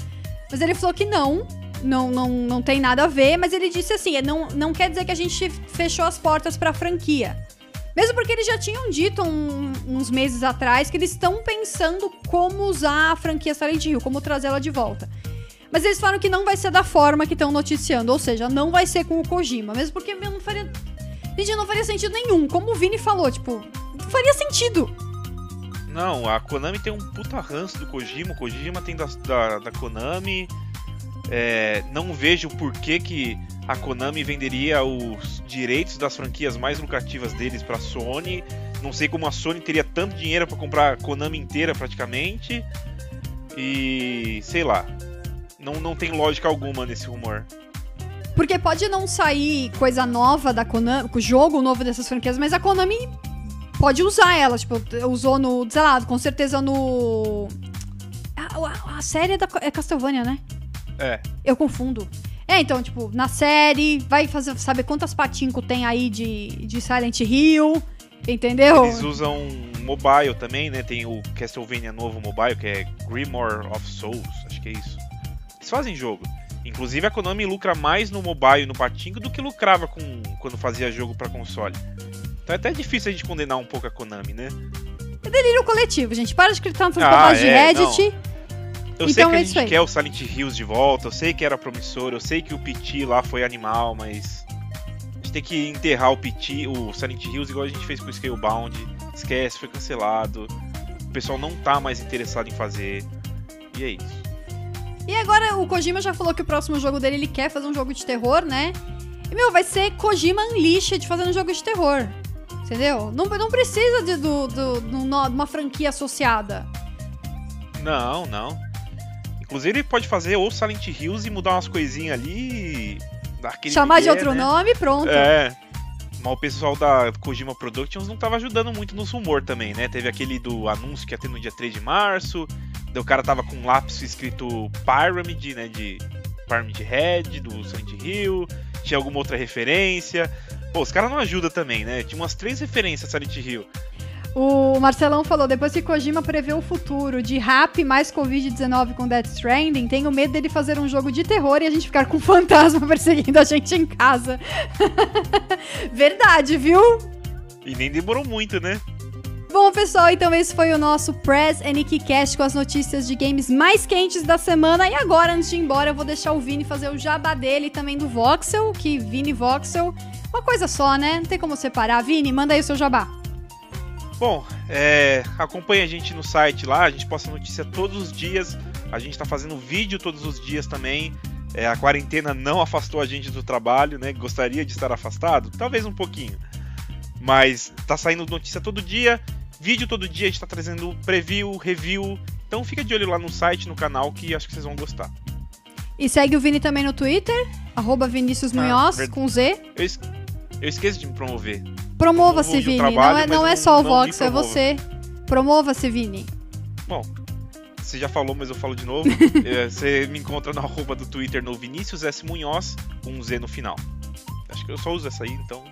Mas ele falou que não, não, não, não tem nada a ver, mas ele disse assim: não, não quer dizer que a gente fechou as portas para a franquia. Mesmo porque eles já tinham dito um, uns meses atrás que eles estão pensando como usar a franquia Silent Hill, como trazê-la de volta. Mas eles falaram que não vai ser da forma que estão noticiando, ou seja, não vai ser com o Kojima, mesmo porque não faria. Gente, não faria sentido nenhum. Como o Vini falou, tipo, não faria sentido. Não, a Konami tem um puta ranço do Kojima, o Kojima tem da, da, da Konami. É, não vejo por que, que a Konami venderia os direitos das franquias mais lucrativas deles para a Sony. Não sei como a Sony teria tanto dinheiro para comprar a Konami inteira praticamente. E sei lá. Não, não tem lógica alguma nesse rumor. Porque pode não sair coisa nova da Konami, jogo novo dessas franquias, mas a Konami pode usar ela. Tipo, usou no. Sei lá, com certeza no. A, a, a série é, da, é Castlevania, né? É. Eu confundo. É, então, tipo, na série, vai fazer, saber quantas patinco tem aí de, de Silent Hill, entendeu? Eles usam mobile também, né? Tem o Castlevania novo mobile, que é Grimoire of Souls, acho que é isso. Eles fazem jogo. Inclusive a Konami lucra mais no mobile no patinco do que lucrava com, quando fazia jogo para console. Então é até difícil a gente condenar um pouco a Konami, né? É delírio coletivo, gente. Para de acreditar nessas ah, de é, Reddit. Não. Eu então, sei que a é gente quer o Silent Hills de volta, eu sei que era promissor, eu sei que o PT lá foi animal, mas a gente tem que enterrar o PT, o Silent Hills igual a gente fez com o Scalebound. Esquece, foi cancelado. O pessoal não tá mais interessado em fazer. E é isso. E agora o Kojima já falou que o próximo jogo dele ele quer fazer um jogo de terror, né? E, meu, vai ser Kojima Unleashed fazendo um jogo de terror. Entendeu? Não, não precisa de, do, do, de uma franquia associada. Não, não. Inclusive, ele pode fazer ou Silent Hills e mudar umas coisinhas ali. Chamar de outro né? nome pronto. É. Mas o pessoal da Kojima Productions não tava ajudando muito nos rumor também, né? Teve aquele do anúncio que ia ter no dia 3 de março. O cara tava com um lápis escrito Pyramid, né? De Pyramid Head, do Silent Hill. Tinha alguma outra referência. Pô, os caras não ajudam também, né? Tinha umas três referências a Silent Hill. O Marcelão falou: depois que Kojima prevê o futuro de rap mais Covid-19 com Death Stranding, tenho medo dele fazer um jogo de terror e a gente ficar com um fantasma perseguindo a gente em casa. Verdade, viu? E nem demorou muito, né? Bom, pessoal, então esse foi o nosso Press Cast com as notícias de games mais quentes da semana. E agora, antes de ir embora, eu vou deixar o Vini fazer o jabá dele e também do Voxel, que Vini Voxel, uma coisa só, né? Não tem como separar. Vini, manda aí o seu jabá. Bom, é, acompanhe a gente no site lá, a gente posta notícia todos os dias, a gente está fazendo vídeo todos os dias também. É, a quarentena não afastou a gente do trabalho, né? Gostaria de estar afastado? Talvez um pouquinho. Mas tá saindo notícia todo dia, vídeo todo dia, a gente tá trazendo preview, review. Então fica de olho lá no site, no canal, que acho que vocês vão gostar. E segue o Vini também no Twitter, arroba Vinícius ah, Munhoz, ah, com Z. Eu, eu esqueço de me promover. Promova-se, Vini. Trabalho, não é, não é só o Vox, é você. Promova-se, Vini. Bom, você já falou, mas eu falo de novo. é, você me encontra na arroba do Twitter no Vinícius S. Munhoz, com um Z no final. Acho que eu só uso essa aí, então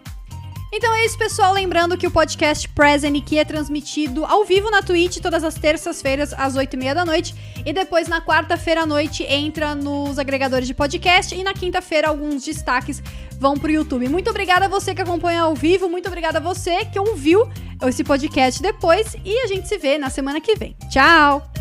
então é isso, pessoal. Lembrando que o podcast Present aqui é transmitido ao vivo na Twitch todas as terças-feiras às 8h30 da noite. E depois, na quarta-feira à noite, entra nos agregadores de podcast. E na quinta-feira, alguns destaques vão pro YouTube. Muito obrigada a você que acompanha ao vivo. Muito obrigada a você que ouviu esse podcast depois. E a gente se vê na semana que vem. Tchau!